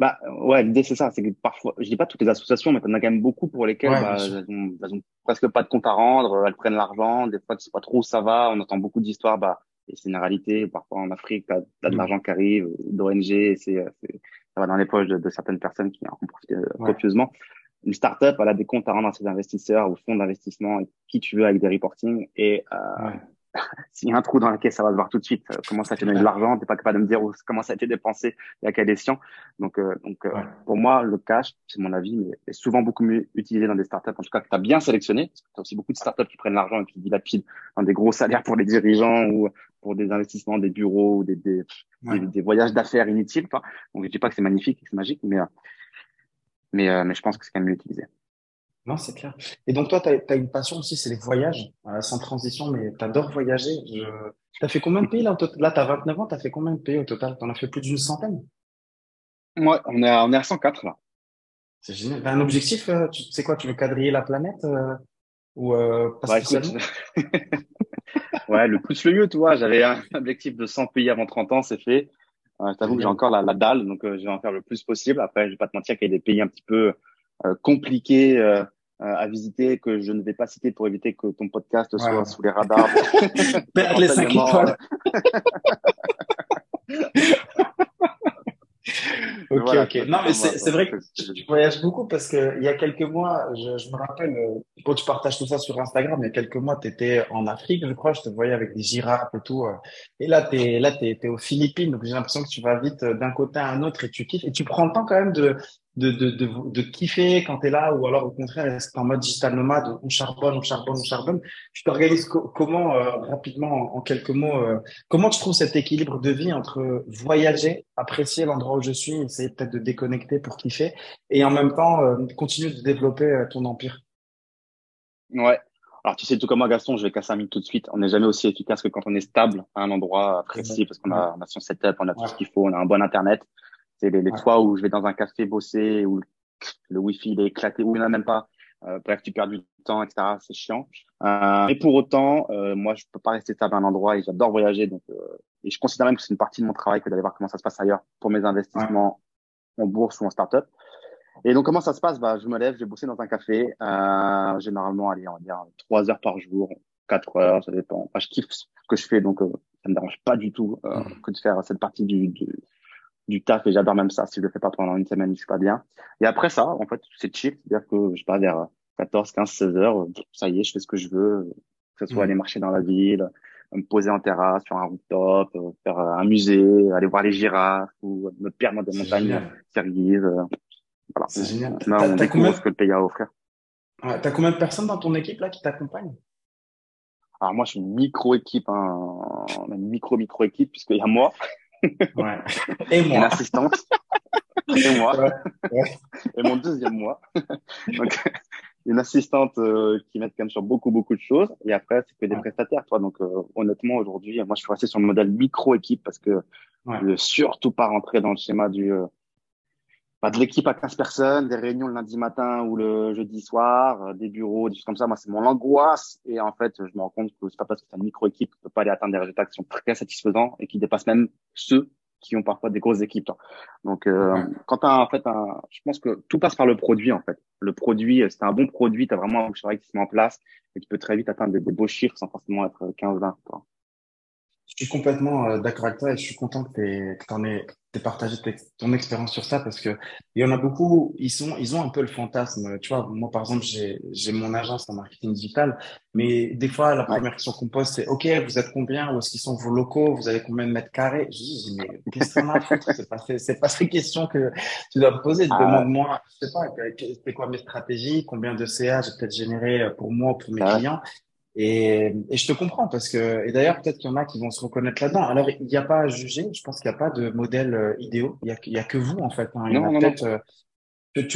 Speaker 2: Bah ouais, l'idée c'est ça, c'est que parfois, je dis pas toutes les associations, mais t'en as quand même beaucoup pour lesquelles bah, elles, ont, elles, ont, presque pas de compte à rendre, elles prennent l'argent, des fois tu sais pas trop où ça va, on entend beaucoup d'histoires, bah et c'est une réalité, parfois en Afrique, t'as as de mm. l'argent qui arrive, d'ONG, et c'est ça va dans les poches de, certaines personnes qui en profitent euh, copieusement. Une startup, elle a des comptes à rendre à ses investisseurs ou fonds d'investissement, qui tu veux avec des reporting et euh, (laughs) s'il y a un trou dans la caisse, ça va se voir tout de suite. Euh, comment ça a été donné de l'argent? T'es pas capable de me dire comment ça a été dépensé y a quelle escient. Donc, euh, donc euh, pour moi, le cash, c'est mon avis, mais est souvent beaucoup mieux utilisé dans des startups. En tout cas, que tu as bien sélectionné. Parce que tu as aussi beaucoup de startups qui prennent l'argent et qui dilapident dans des gros salaires pour les dirigeants ou pour des investissements, des bureaux ou des, des, des, voyages d'affaires inutiles. Donc, je dis pas que c'est magnifique, que c'est magique, mais mais, mais je pense que c'est quand même mieux utilisé.
Speaker 1: Non, c'est clair. Et donc, toi, tu as, une passion aussi, c'est les voyages, euh, sans transition, mais tu adores voyager. Je... Tu as fait combien de pays là Là, tu as 29 ans, tu as fait combien de pays au total? Tu en as fait plus d'une centaine?
Speaker 2: Ouais, on est à, on est à 104 là.
Speaker 1: C'est génial. T'as un objectif, euh, tu sais quoi, tu veux quadriller la planète euh, ou euh, pas ouais, (laughs)
Speaker 2: ouais, le plus le mieux, tu vois. J'avais un objectif de 100 pays avant 30 ans, c'est fait. Je t'avoue que j'ai encore la, la dalle, donc je vais en faire le plus possible. Après, je vais pas te mentir qu'il y a des pays un petit peu compliqué euh, à visiter que je ne vais pas citer pour éviter que ton podcast soit sous les radars. (laughs)
Speaker 1: Perdre les 5 étoiles. (laughs) ok, ok. Non, mais c'est vrai que tu, voyages beaucoup parce que il y a quelques mois, je, je me rappelle, quand tu partages tout ça sur Instagram, il y a quelques mois, tu étais en Afrique, je crois, je te voyais avec des girafes et tout. Et là, tu es, là, t'es, es aux Philippines, donc j'ai l'impression que tu vas vite d'un côté à un autre et tu kiffes. Et tu prends le temps quand même de, de, de, de, de kiffer quand tu es là ou alors au contraire, est-ce que en mode digital nomade, on charbonne, on charbonne, on charbonne Tu t'organises comment, euh, rapidement, en, quelques mots, euh, comment tu trouves cet équilibre de vie entre voyager, apprécier l'endroit où je suis, essayer peut-être de déconnecter pour kiffer et en même temps euh, continuer de développer ton empire?
Speaker 2: Ouais. Alors, tu sais, tout comme moi, Gaston, je vais casser un mythe tout de suite. On n'est jamais aussi efficace que quand on est stable à un endroit précis parce qu'on a, on a son setup, on a tout ce qu'il faut, on a un bon Internet. C'est les, les fois où je vais dans un café bosser, où le wifi il est éclaté, où il n'y en a même pas. Euh, bref, tu perds du temps, etc. C'est chiant. Euh, et pour autant, euh, moi, je peux pas rester stable à un endroit et j'adore voyager. Donc, euh, et je considère même que c'est une partie de mon travail que d'aller voir comment ça se passe ailleurs pour mes investissements en bourse ou en startup. Et donc, comment ça se passe? Bah, Je me lève, je vais bosser dans un café. Euh, généralement, allez, on va dire trois heures par jour, quatre heures, ça dépend. Enfin, je kiffe ce que je fais, donc ça me dérange pas du tout mmh. que de faire cette partie du, du du taf et j'adore même ça. Si je le fais pas pendant une semaine, je suis pas bien. Et après ça, en fait, c'est chill. C'est-à-dire que je pars vers 14, 15, 16 heures. Ça y est, je fais ce que je veux. Que ce soit mm. aller marcher dans la ville, me poser en terrasse, sur un rooftop, faire un musée, aller voir les girafes ou me perdre dans des montagnes sérieuses.
Speaker 1: Voilà. C'est génial.
Speaker 2: on découvre ce que le pays a à offrir.
Speaker 1: Ouais, T'as combien de personnes dans ton équipe là qui t'accompagnent?
Speaker 2: Alors moi, je suis une micro-équipe, hein, une micro-micro-équipe, puisqu'il y a moi,
Speaker 1: Ouais. Et moi.
Speaker 2: Une assistante. Et moi. (laughs) Et mon deuxième mois. (laughs) Donc, une assistante euh, qui m'aide quand même sur beaucoup, beaucoup de choses. Et après, c'est que des prestataires, toi. Donc, euh, honnêtement, aujourd'hui, moi, je suis resté sur le modèle micro-équipe parce que je veux surtout pas rentrer dans le schéma du, euh, pas de l'équipe à 15 personnes, des réunions le lundi matin ou le jeudi soir, euh, des bureaux, des choses comme ça. Moi, c'est mon angoisse. Et en fait, je me rends compte que c'est pas parce que c'est une micro-équipe qu'on peut pas aller atteindre des résultats qui sont très satisfaisants et qui dépassent même ceux qui ont parfois des grosses équipes. Donc, euh, quand tu en fait un, je pense que tout passe par le produit en fait. Le produit, c'est un bon produit, tu as vraiment un travail qui se met en place et tu peux très vite atteindre des, beaux chiffres sans forcément être 15-20.
Speaker 1: Je suis complètement euh, d'accord avec toi et je suis content que tu en aies de partager ton expérience sur ça parce que il y en a beaucoup, ils sont, ils ont un peu le fantasme. Tu vois, moi par exemple, j'ai, mon agence en marketing digital, mais des fois la première question qu'on pose c'est, ok, vous êtes combien? Où est-ce qu'ils sont vos locaux? Vous avez combien de mètres carrés? Je dis, mais qu'est-ce qu'on a à foutre? C'est pas, c'est pas ces questions que tu dois me poser. Ah. Demande-moi, je sais pas, c'est quoi mes stratégies? Combien de CA j'ai peut-être généré pour moi, pour mes ah. clients? Et, et, je te comprends parce que, et d'ailleurs, peut-être qu'il y en a qui vont se reconnaître là-dedans. Alors, il n'y a pas à juger. Je pense qu'il n'y a pas de modèle euh, idéal. Il n'y a, il y a que vous, en fait. Hein. Il y en a peut-être, euh,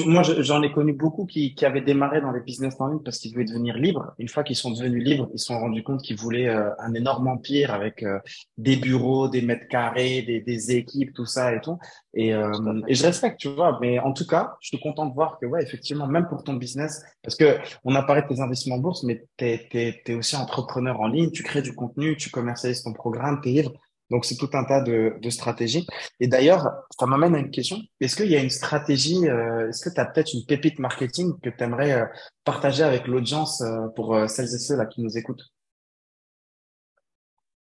Speaker 1: moi, j'en ai connu beaucoup qui, qui avaient démarré dans les business en ligne parce qu'ils voulaient devenir libres. Une fois qu'ils sont devenus libres, ils se sont rendus compte qu'ils voulaient euh, un énorme empire avec euh, des bureaux, des mètres carrés, des, des équipes, tout ça et tout. Et, euh, et je respecte, tu vois. Mais en tout cas, je suis content de voir que, ouais, effectivement, même pour ton business, parce que on a parlé de tes investissements en bourse, mais t'es, t'es, t'es aussi entrepreneur en ligne, tu crées du contenu, tu commercialises ton programme, tes livres. Donc, c'est tout un tas de, de stratégies. Et d'ailleurs, ça m'amène à une question. Est-ce qu'il y a une stratégie, euh, est-ce que tu as peut-être une pépite marketing que tu aimerais euh, partager avec l'audience euh, pour celles et ceux là qui nous écoutent?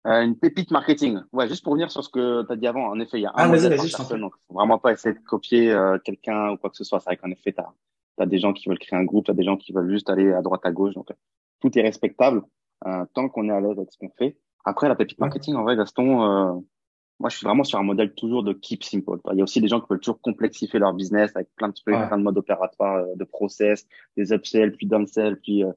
Speaker 2: Une pépite marketing. Ouais, juste pour revenir sur ce que tu as dit avant. En effet, il y a un ah, modèle vas donc faut vraiment pas essayer de copier quelqu'un ou quoi que ce soit. C'est vrai qu'en effet, tu as, des gens qui veulent créer un groupe, tu as des gens qui veulent juste aller à droite, à gauche. Donc, tout est respectable tant qu'on est à l'aise avec ce qu'on fait. Après, la pépite marketing, en vrai, Gaston, euh, moi, je suis vraiment sur un modèle toujours de keep simple. Il y a aussi des gens qui veulent toujours complexifier leur business avec plein de trucs, plein de modes opératoires, euh, de process, des upsells, puis downsell, puis euh,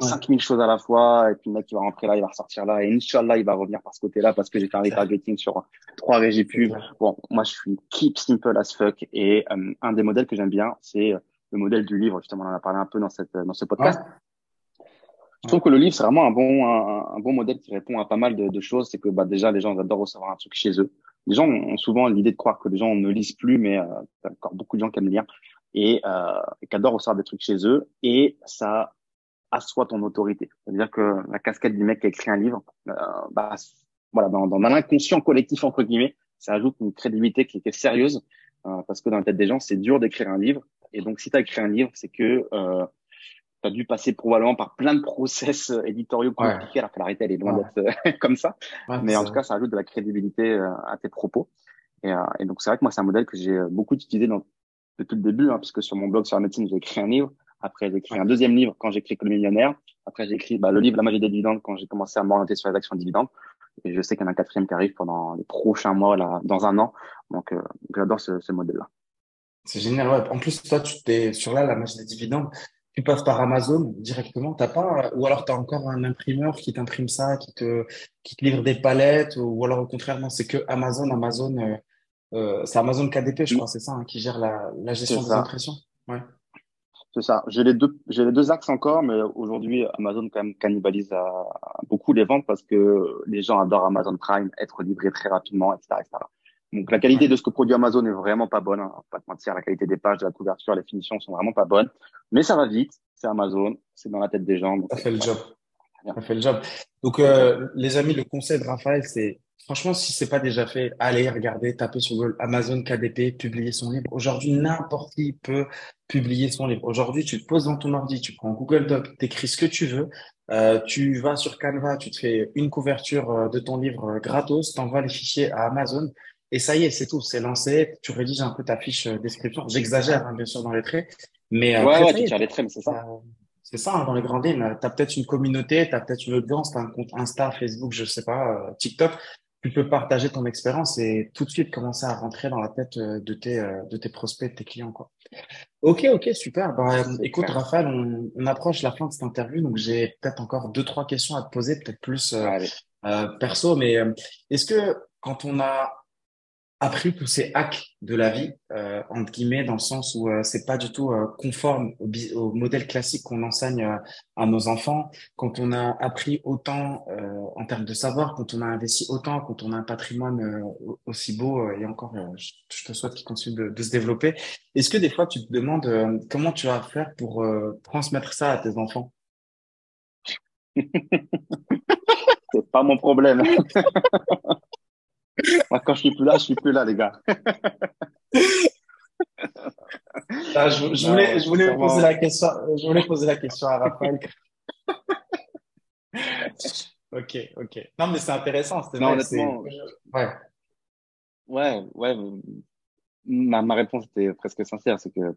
Speaker 2: 5000 choses à la fois. Et puis le mec, il va rentrer là, il va ressortir là. Et Inch'Allah, il va revenir par ce côté-là parce que j'ai fait un retargeting sur trois régies pubs. Bon, moi, je suis keep simple as fuck. Et euh, un des modèles que j'aime bien, c'est le modèle du livre. Justement, on en a parlé un peu dans, cette, dans ce podcast. Je trouve que le livre, c'est vraiment un bon, un, bon modèle qui répond à pas mal de, de choses. C'est que bah, déjà, les gens adorent recevoir un truc chez eux. Les gens ont souvent l'idée de croire que les gens ne lisent plus, mais euh, il y a encore beaucoup de gens qui aiment lire et, euh, qui adorent recevoir des trucs chez eux. Et ça assoit ton autorité. C'est-à-dire que la casquette du mec qui a écrit un livre, euh, bah, voilà, dans, dans l'inconscient collectif, entre guillemets, ça ajoute une crédibilité qui, est sérieuse. Euh, parce que dans la tête des gens, c'est dur d'écrire un livre. Et donc, si tu as écrit un livre, c'est que euh, tu as dû passer probablement par plein de process euh, éditoriaux compliqués, alors que la réalité, elle est loin d'être euh, (laughs) comme ça. Mais en tout cas, ça ajoute de la crédibilité euh, à tes propos. Et, et donc, c'est vrai que moi, c'est un modèle que j'ai beaucoup utilisé dans, depuis le début, hein, puisque sur mon blog sur la médecine, j'ai écrit un livre. Après, j'ai écrit un deuxième livre quand j'ai écrit le millionnaire. Après, j'ai écrit bah, le livre La magie des dividendes quand j'ai commencé à m'orienter sur les actions dividendes. Et je sais qu'il y en a un quatrième qui arrive pendant les prochains mois, là, dans un an. Donc, j'adore ce, ce modèle-là.
Speaker 1: C'est génial. Ouais. En plus, toi, tu t'es sur là, la magie des dividendes tu passes par Amazon directement, t'as pas, ou alors tu as encore un imprimeur qui t'imprime ça, qui te, qui te livre des palettes, ou, alors au contraire, non, c'est que Amazon, Amazon, euh, euh c'est Amazon KDP, je crois, c'est ça, hein, qui gère la, la gestion des impressions. Ouais.
Speaker 2: C'est ça. J'ai les deux, j'ai les deux axes encore, mais aujourd'hui, Amazon quand même cannibalise à, beaucoup les ventes parce que les gens adorent Amazon Prime, être livré très rapidement, etc., etc. Donc la qualité de ce que produit Amazon est vraiment pas bonne. Hein. Pas te mentir, la qualité des pages, de la couverture, les finitions sont vraiment pas bonnes. Mais ça va vite. C'est Amazon, c'est dans la tête des gens.
Speaker 1: ça fait le job. Ça fait le job. Donc euh, les amis, le conseil de Raphaël, c'est franchement si c'est pas déjà fait, allez regarder, taper sur Amazon KDP, publier son livre. Aujourd'hui, n'importe qui peut publier son livre. Aujourd'hui, tu te poses dans ton ordi, tu prends Google Doc, t'écris ce que tu veux. Euh, tu vas sur Canva, tu te fais une couverture euh, de ton livre euh, gratos, t'envoies les fichiers à Amazon et ça y est, c'est tout, c'est lancé. Tu rédiges un peu ta fiche euh, description. J'exagère, hein, bien sûr, dans les traits. Mais
Speaker 2: euh, ouais, ouais, tu tires les traits, mais c'est ça.
Speaker 1: C'est ça, hein, dans les grandes lignes. Tu as peut-être une communauté, tu as peut-être une audience, tu as un compte Insta, Facebook, je sais pas, euh, TikTok. Tu peux partager ton expérience et tout de suite commencer à rentrer dans la tête de tes, de tes prospects, de tes clients. Quoi. Ok, ok, super. Bah, écoute, Raphaël, on, on, approche la fin de cette interview, donc j'ai peut-être encore deux, trois questions à te poser, peut-être plus euh, perso, mais est-ce que quand on a appris tous ces hacks de la vie, euh, entre guillemets, dans le sens où euh, c'est pas du tout euh, conforme au, au, modèle classique qu'on enseigne euh, à nos enfants. Quand on a appris autant en termes de savoir, quand on a investi autant, quand on a un patrimoine aussi beau, et encore, je, te souhaite qu'il continue de, de, se développer. Est-ce que des fois tu te demandes comment tu vas faire pour transmettre ça à tes enfants? (laughs)
Speaker 2: C'est pas mon problème. (laughs) quand je suis plus là, je suis plus là, les gars.
Speaker 1: Ah, je, voulais, je voulais poser la question, je voulais poser la question à Raphaël. (laughs) ok, ok. Non, mais c'est intéressant.
Speaker 2: Non, honnêtement, ouais. Ouais, ouais. Ma, ma réponse était presque sincère, c'est que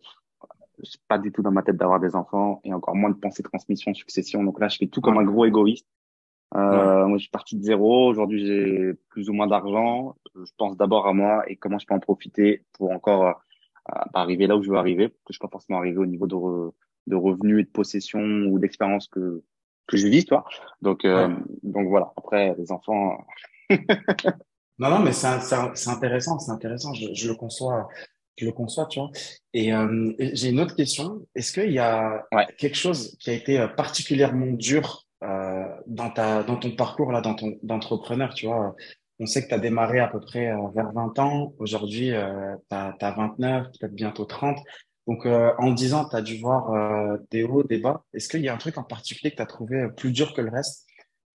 Speaker 2: c'est pas du tout dans ma tête d'avoir des enfants et encore moins de penser transmission, succession. Donc là, je fais tout comme un gros égoïste. Euh, Moi, je suis parti de zéro. Aujourd'hui, j'ai plus ou moins d'argent. Je pense d'abord à moi et comment je peux en profiter pour encore euh, arriver là où je veux arriver. que je peux pas forcément arriver au niveau de, de revenus et de possession ou d'expérience que que je vis, toi. Donc euh, donc voilà. Après, les enfants. (laughs)
Speaker 1: non non, mais c'est c'est intéressant, c'est intéressant. Je, je, le conçois je le conçois, tu vois. Et euh, j'ai une autre question. Est-ce qu'il y a quelque chose qui a été euh, particulièrement dur euh, dans ta dans ton parcours là, dans ton d'entrepreneur, tu vois. On sait que tu as démarré à peu près euh, vers 20 ans. Aujourd'hui, euh, tu as, 29, peut-être bientôt 30. Donc, euh, en 10 ans, tu as dû voir des hauts, des bas. Est-ce qu'il y a un truc en particulier que tu as trouvé plus dur que le reste?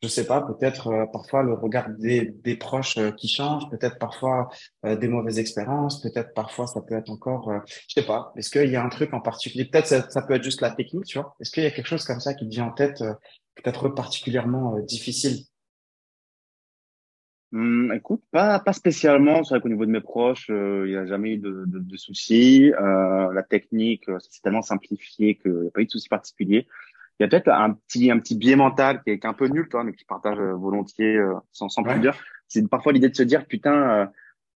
Speaker 1: Je sais pas, peut-être euh, parfois le regard des, des proches euh, qui change, peut-être parfois euh, des mauvaises expériences, peut-être parfois ça peut être encore, je sais pas, est-ce qu'il y a un truc en particulier, peut-être ça, ça, peut être juste la technique, tu vois, est-ce qu'il y a quelque chose comme ça qui te vient en tête, peut-être particulièrement difficile
Speaker 2: hum, écoute, pas, pas spécialement. C'est vrai qu'au niveau de mes proches, il n'y a jamais eu de, de, de soucis. la technique, c'est tellement simplifié qu'il n'y a pas eu de soucis particuliers il y a peut-être un petit un petit biais mental qui est, un peu nul, toi, mais qui partage euh, volontiers euh, sans sans plus dire. C'est parfois l'idée de se dire putain, euh,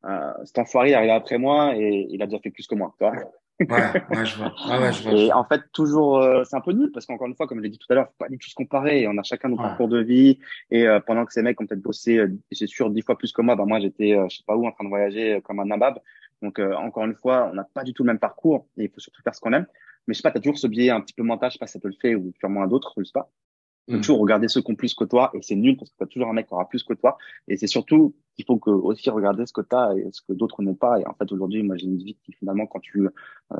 Speaker 2: euh, cet enfoiré il arrive après moi et il a déjà fait plus que moi,
Speaker 1: toi. Ouais, ouais, je vois. ouais, je vois.
Speaker 2: Et en fait, toujours, c'est un peu nul parce qu'encore une fois, comme je l'ai dit tout à l'heure, faut pas du tout se comparer. On a chacun nos parcours de vie et pendant que ces mecs ont peut-être bossé, c'est sûr, dix fois plus que moi, bah moi j'étais, je sais pas où, en train de voyager comme un nabab. Donc encore une fois, on n'a pas du tout le même parcours et il faut surtout faire ce qu'on aime. Mais je sais pas, tu as toujours ce biais un petit peu mental, je sais pas si ça te le fait ou sûrement un d'autres, je sais pas. Tu mm. toujours regarder ceux qui ont plus que toi et c'est nul parce que tu as toujours un mec qui aura plus que toi et c'est surtout qu'il faut que aussi regarder ce que tu as et ce que d'autres n'ont pas et en fait aujourd'hui moi j'ai une vie qui finalement quand tu euh,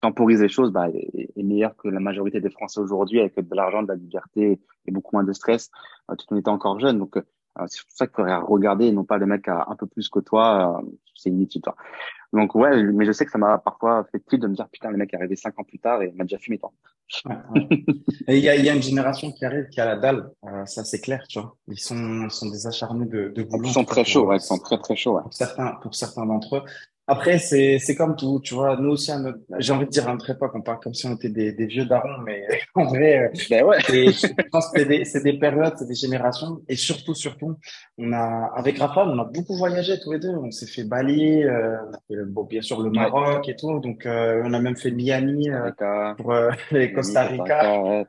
Speaker 2: temporises les choses bah, est, est, meilleure que la majorité des Français aujourd'hui avec de l'argent, de la liberté et beaucoup moins de stress euh, tout en étant encore jeune donc euh, c'est pour ça qu'il faudrait regarder et non pas les mecs à un peu plus que toi euh, c'est inutile toi. Donc ouais, mais je sais que ça m'a parfois fait tilt de me dire putain le mec est arrivé cinq ans plus tard et m'a déjà fumé tant.
Speaker 1: et il y a, y a, une génération qui arrive qui a la dalle, euh, ça c'est clair, tu vois. Ils sont, sont des acharnés de, de boulot.
Speaker 2: Ils sont très chauds, ouais, ils sont très très chauds. Ouais.
Speaker 1: Pour certains, pour certains d'entre eux, après, c'est, c'est comme tout, tu vois, nous aussi, j'ai envie de dire à notre époque, on parle comme si on était des, des vieux darons, mais (laughs) en vrai, euh, ben ouais. je pense que c'est des, c'est des périodes, c'est des générations, et surtout, surtout, on a, avec Rafa, on a beaucoup voyagé tous les deux, on s'est fait Bali, euh, on a fait, bon, bien sûr, le Maroc et tout, donc euh, on a même fait Miami euh, pour euh, (laughs) les Costa Rica.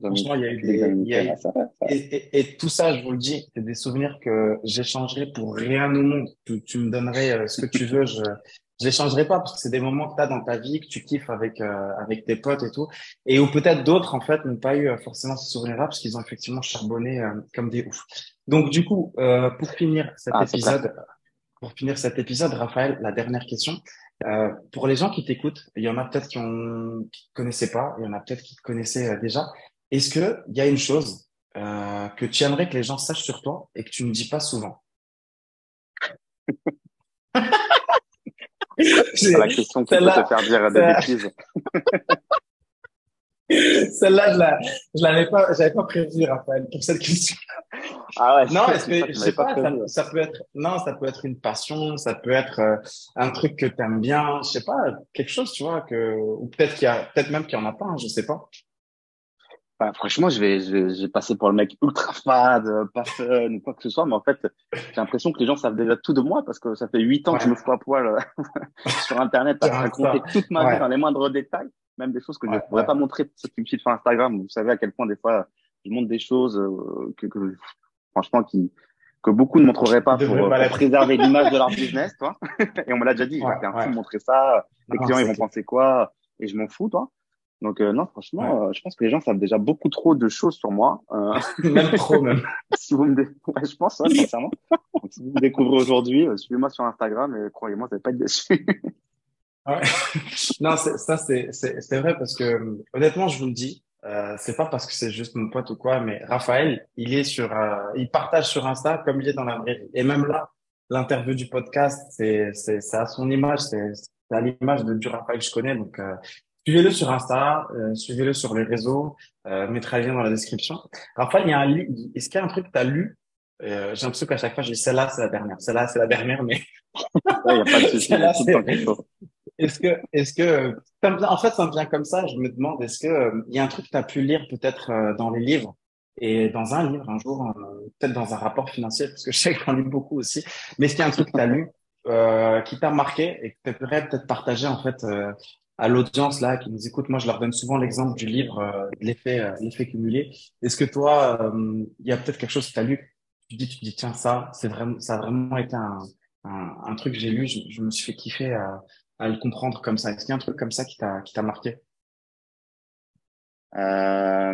Speaker 1: Franchement, il y a eu des, il y a et, et, et, tout ça, je vous le dis, c'est des souvenirs que j'échangerai pour rien au monde. Tu, tu me donnerais ce que tu veux, je je les changerai pas parce que c'est des moments que tu as dans ta vie que tu kiffes avec euh, avec tes potes et tout. Et où peut-être d'autres en fait n'ont pas eu euh, forcément ce souvenir-là parce qu'ils ont effectivement charbonné euh, comme des oufs. Donc du coup pour finir cet ah, épisode pour finir cet épisode Raphaël la dernière question. Pour les gens qui t'écoutent il y en a peut-être qui ont qui te connaissaient pas il y en a peut-être qui te connaissaient déjà. Est-ce que il y a une chose que tu aimerais que les gens sachent sur toi et que tu ne dis pas souvent? (laughs)
Speaker 2: C'est la question qui peut te faire dire des bêtises. (laughs)
Speaker 1: Celle-là, je la, je l'avais pas, j'avais pas prévu, Raphaël, pour cette question. Ah ouais. Non, est-ce que, je sais pas, ça, peut être, non, ça peut être une passion, ça peut être euh, un truc que tu aimes bien, je sais pas, quelque chose, tu vois, que, ou peut-être qu'il y a, peut-être même qu'il y en a pas, hein, je sais pas.
Speaker 2: Bah, franchement, je vais, je vais, passer pour le mec ultra fade, pas fun ou quoi que ce soit, mais en fait, j'ai l'impression que les gens savent déjà tout de moi parce que ça fait huit ans que je me fous à poil euh, (laughs) sur Internet à raconter toute ma vie dans les moindres détails, même des choses que je ne pourrais pas montrer qui me suivent sur Instagram. Vous savez à quel point des fois je montre des choses euh, que, que, franchement qui que beaucoup ne montreraient pas pour, préserver (laughs) l'image de leur business, toi. Et on me l'a déjà dit, ouais, un montrer ça, les clients ils vont penser quoi, et je m'en fous, toi. Donc euh, non, franchement, euh, je pense que les gens savent déjà beaucoup trop de choses sur moi.
Speaker 1: Euh, (laughs) même trop même. (laughs)
Speaker 2: si vous me dé... ouais, je pense, ouais, sincèrement. Donc, si vous me découvrez aujourd'hui, euh, suivez-moi sur Instagram et croyez-moi, vous n'allez pas être déçu. (laughs)
Speaker 1: ouais. non, ça c'est c'est vrai parce que honnêtement, je vous le dis, euh, c'est pas parce que c'est juste mon pote ou quoi, mais Raphaël, il est sur, il partage sur Insta comme il est dans la vraie vie. Et même là, l'interview du podcast, c'est c'est à son image, c'est à l'image de du Raphaël que je connais. Donc Suivez-le sur Insta, euh, suivez-le sur les réseaux, euh, mettra le lien dans la description. Raphaël, il y a un livre. Est-ce qu'il y a un truc que tu as lu? Euh, J'ai l'impression qu'à chaque fois, je dis celle-là, c'est la dernière. Celle-là, c'est la dernière, mais. (laughs)
Speaker 2: Il n'y a pas de souci.
Speaker 1: est-ce que, est-ce que, en fait, ça me vient comme ça. Je me demande, est-ce que euh, il y a un truc que tu as pu lire peut-être euh, dans les livres? Et dans un livre un jour, peut-être dans un rapport financier, parce que je sais que j'en lis beaucoup aussi. Mais est-ce qu'il y a un truc que tu as lu euh, qui t'a marqué et que tu pourrais peut-être partager en fait euh, à l'audience là qui nous écoute, moi je leur donne souvent l'exemple du livre euh, l'effet euh, l'effet cumulé. Est-ce que toi, euh, il y a peut-être quelque chose que tu as lu, tu dis tu dis tiens ça, c'est vraiment ça a vraiment été un un, un truc que j'ai lu, je, je, me suis fait kiffer à le comprendre comme ça. Est-ce qu'il y a un truc comme ça qui t'a qui t'a marqué?
Speaker 2: Euh,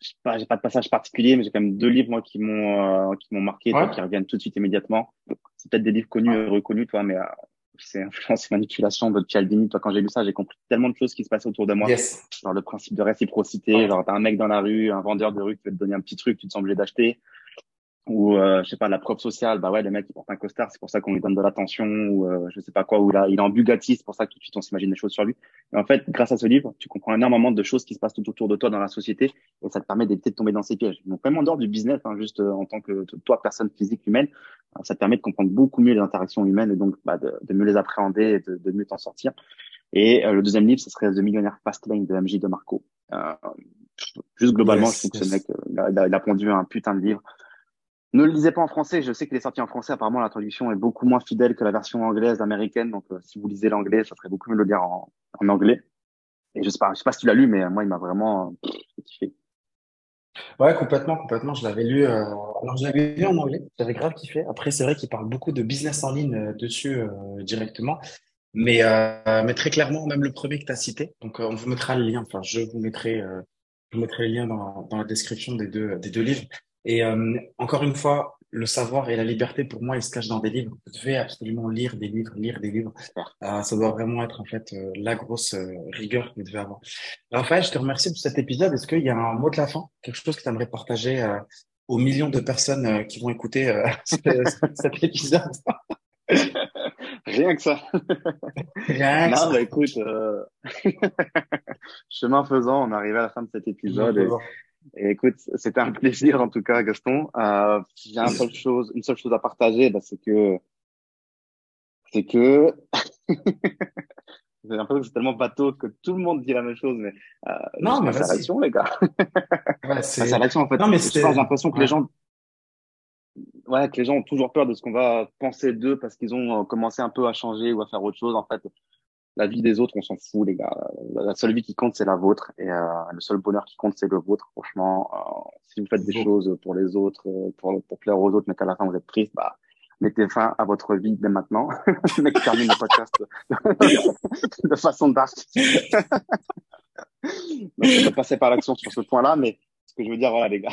Speaker 2: j'ai pas, j'ai pas de passage particulier, mais j'ai quand même deux livres moi qui m'ont euh, qui m'ont marqué, qui reviennent tout de suite immédiatement. C'est peut-être des livres connus et reconnus, toi, mais euh, c'est influence et manipulation de Cialdini. Toi, quand j'ai lu ça, j'ai compris tellement de choses qui se passaient autour de moi.
Speaker 1: Yes.
Speaker 2: Genre le principe de réciprocité. Genre, t'as un mec dans la rue, un vendeur de rue qui veut te donner un petit truc, tu te sens obligé d'acheter. Ou, euh, je sais pas, la preuve sociale. Bah ouais, le mec, il porte un costard, c'est pour ça qu'on lui donne de l'attention. Ou, euh, je sais pas quoi. Ou là, il est en Bugatti, c'est pour ça que tout de suite, on s'imagine des choses sur lui. Et en fait, grâce à ce livre, tu comprends énormément de choses qui se passent tout autour de toi dans la société. Et ça te permet d'éviter de tomber dans ces pièges. Donc, même en dehors du business, hein, juste euh, en tant que toi, personne physique humaine, ça te permet de comprendre beaucoup mieux les interactions humaines et donc bah, de, de mieux les appréhender et de, de mieux t'en sortir. Et euh, le deuxième livre, ce serait The Millionaire Fastlane de MJ de Marco. Euh, juste globalement, je trouve que ce mec, euh, il a, il a pondu un putain de livre. Ne le lisez pas en français. Je sais qu'il est sorti en français. Apparemment, la traduction est beaucoup moins fidèle que la version anglaise, américaine. Donc, si vous lisez l'anglais, ça serait beaucoup mieux de le lire en, en anglais. Et je sais pas, je sais pas si tu l'as lu, mais moi, il m'a vraiment kiffé.
Speaker 1: Ouais, complètement, complètement. Je l'avais lu. Euh... Alors, je l'avais lu en anglais. J'avais grave kiffé. Après, c'est vrai qu'il parle beaucoup de business en ligne euh, dessus euh, directement. Mais, euh, mais très clairement, même le premier que tu as cité. Donc, on vous mettra le lien. Enfin, je vous mettrai, je vous mettrai le lien dans, dans la description des deux, des deux livres. Et encore une fois, le savoir et la liberté, pour moi, ils se cachent dans des livres. Vous devez absolument lire des livres, lire des livres. Euh, ça doit vraiment être en fait euh, la grosse euh, rigueur que vous devez avoir. Raphaël, je te remercie pour cet épisode. Est-ce qu'il y a un mot de la fin, quelque chose que tu aimerais partager euh, aux millions de personnes qui vont écouter (laughs) cet épisode? (laughs)
Speaker 2: Rien que ça.
Speaker 1: Rien que
Speaker 2: non,
Speaker 1: ça.
Speaker 2: bah écoute, (laughs) chemin faisant, on arrive à la fin de cet épisode. Et... Écoute, c'était un plaisir en tout cas, Gaston. Euh, J'ai une seule chose, une seule chose à partager, bah, c'est que, c'est que, (laughs) j'ai l'impression que c'est tellement bateau que tout le monde dit la même chose, mais euh,
Speaker 1: non, mais
Speaker 2: c'est l'action, les gars.
Speaker 1: ouais, (laughs)
Speaker 2: c'est l'action en fait.
Speaker 1: Non, mais
Speaker 2: j'ai l'impression que ouais. les gens, ouais, que les gens ont toujours peur de ce qu'on va penser d'eux parce qu'ils ont euh, commencé un peu à changer ou à faire autre chose. En fait, la vie des autres, on s'en fout, les gars. La seule vie qui compte, c'est la vôtre. Et euh, le seul bonheur qui compte, c'est le vôtre. Franchement, euh, si vous faites des choses pour les autres, euh, pour, pour plaire aux autres, mais qu'à la fin, vous êtes triste, bah, mettez fin à votre vie dès maintenant. (laughs) le mec termine le podcast (laughs) de façon dark. (laughs) Donc, je vais passer par l'action sur ce point-là, mais ce que je veux dire, voilà, les gars,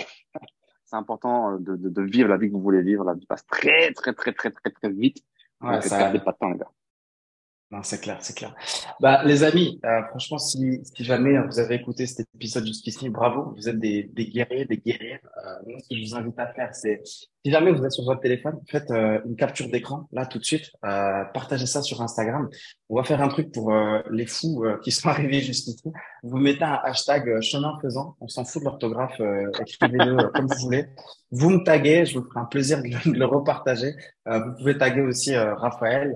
Speaker 2: c'est important de, de, de, vivre la vie que vous voulez vivre. La vie passe très, très, très, très, très, très vite.
Speaker 1: Ouais,
Speaker 2: Donc,
Speaker 1: ça...
Speaker 2: perdez pas de temps, les gars.
Speaker 1: Non, c'est clair, c'est clair. Bah, les amis, euh, franchement, si, si jamais vous avez écouté cet épisode jusqu'ici, bravo, vous êtes des, des guerriers, des guerrières. Euh, ce que je vous invite à faire, c'est, si jamais vous êtes sur votre téléphone, faites euh, une capture d'écran, là, tout de suite, euh, partagez ça sur Instagram. On va faire un truc pour euh, les fous euh, qui sont (laughs) arrivés jusqu'ici. Vous mettez un hashtag chemin faisant, on s'en fout de l'orthographe, écrivez-le comme vous voulez. Vous me taguez, je vous ferai un plaisir de le, de le repartager. vous pouvez taguer aussi Raphaël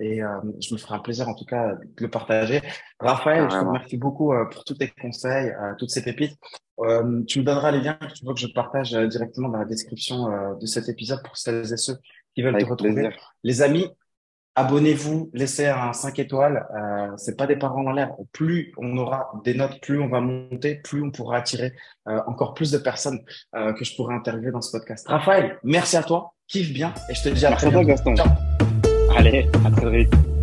Speaker 1: et je me ferai un plaisir en tout cas de le partager. Raphaël, je te remercie beaucoup euh, pour tous tes conseils, euh, toutes ces pépites. Euh, tu me donneras les liens que tu veux que je partage directement dans la description de cet épisode pour celles et ceux qui veulent
Speaker 2: Avec
Speaker 1: te retrouver.
Speaker 2: plaisir.
Speaker 1: Les amis, abonnez-vous, laissez un 5 étoiles. Euh, c'est pas des parents en l'air. Plus on aura des notes, plus on va monter, plus on pourra attirer euh, encore plus de personnes euh, que je pourrai interviewer dans ce podcast. Raphaël, merci à toi. Kiffe bien et je te dis à
Speaker 2: Merci
Speaker 1: très
Speaker 2: à toi,
Speaker 1: bientôt.
Speaker 2: Gaston.
Speaker 1: Ciao.
Speaker 2: Allez, à très vite.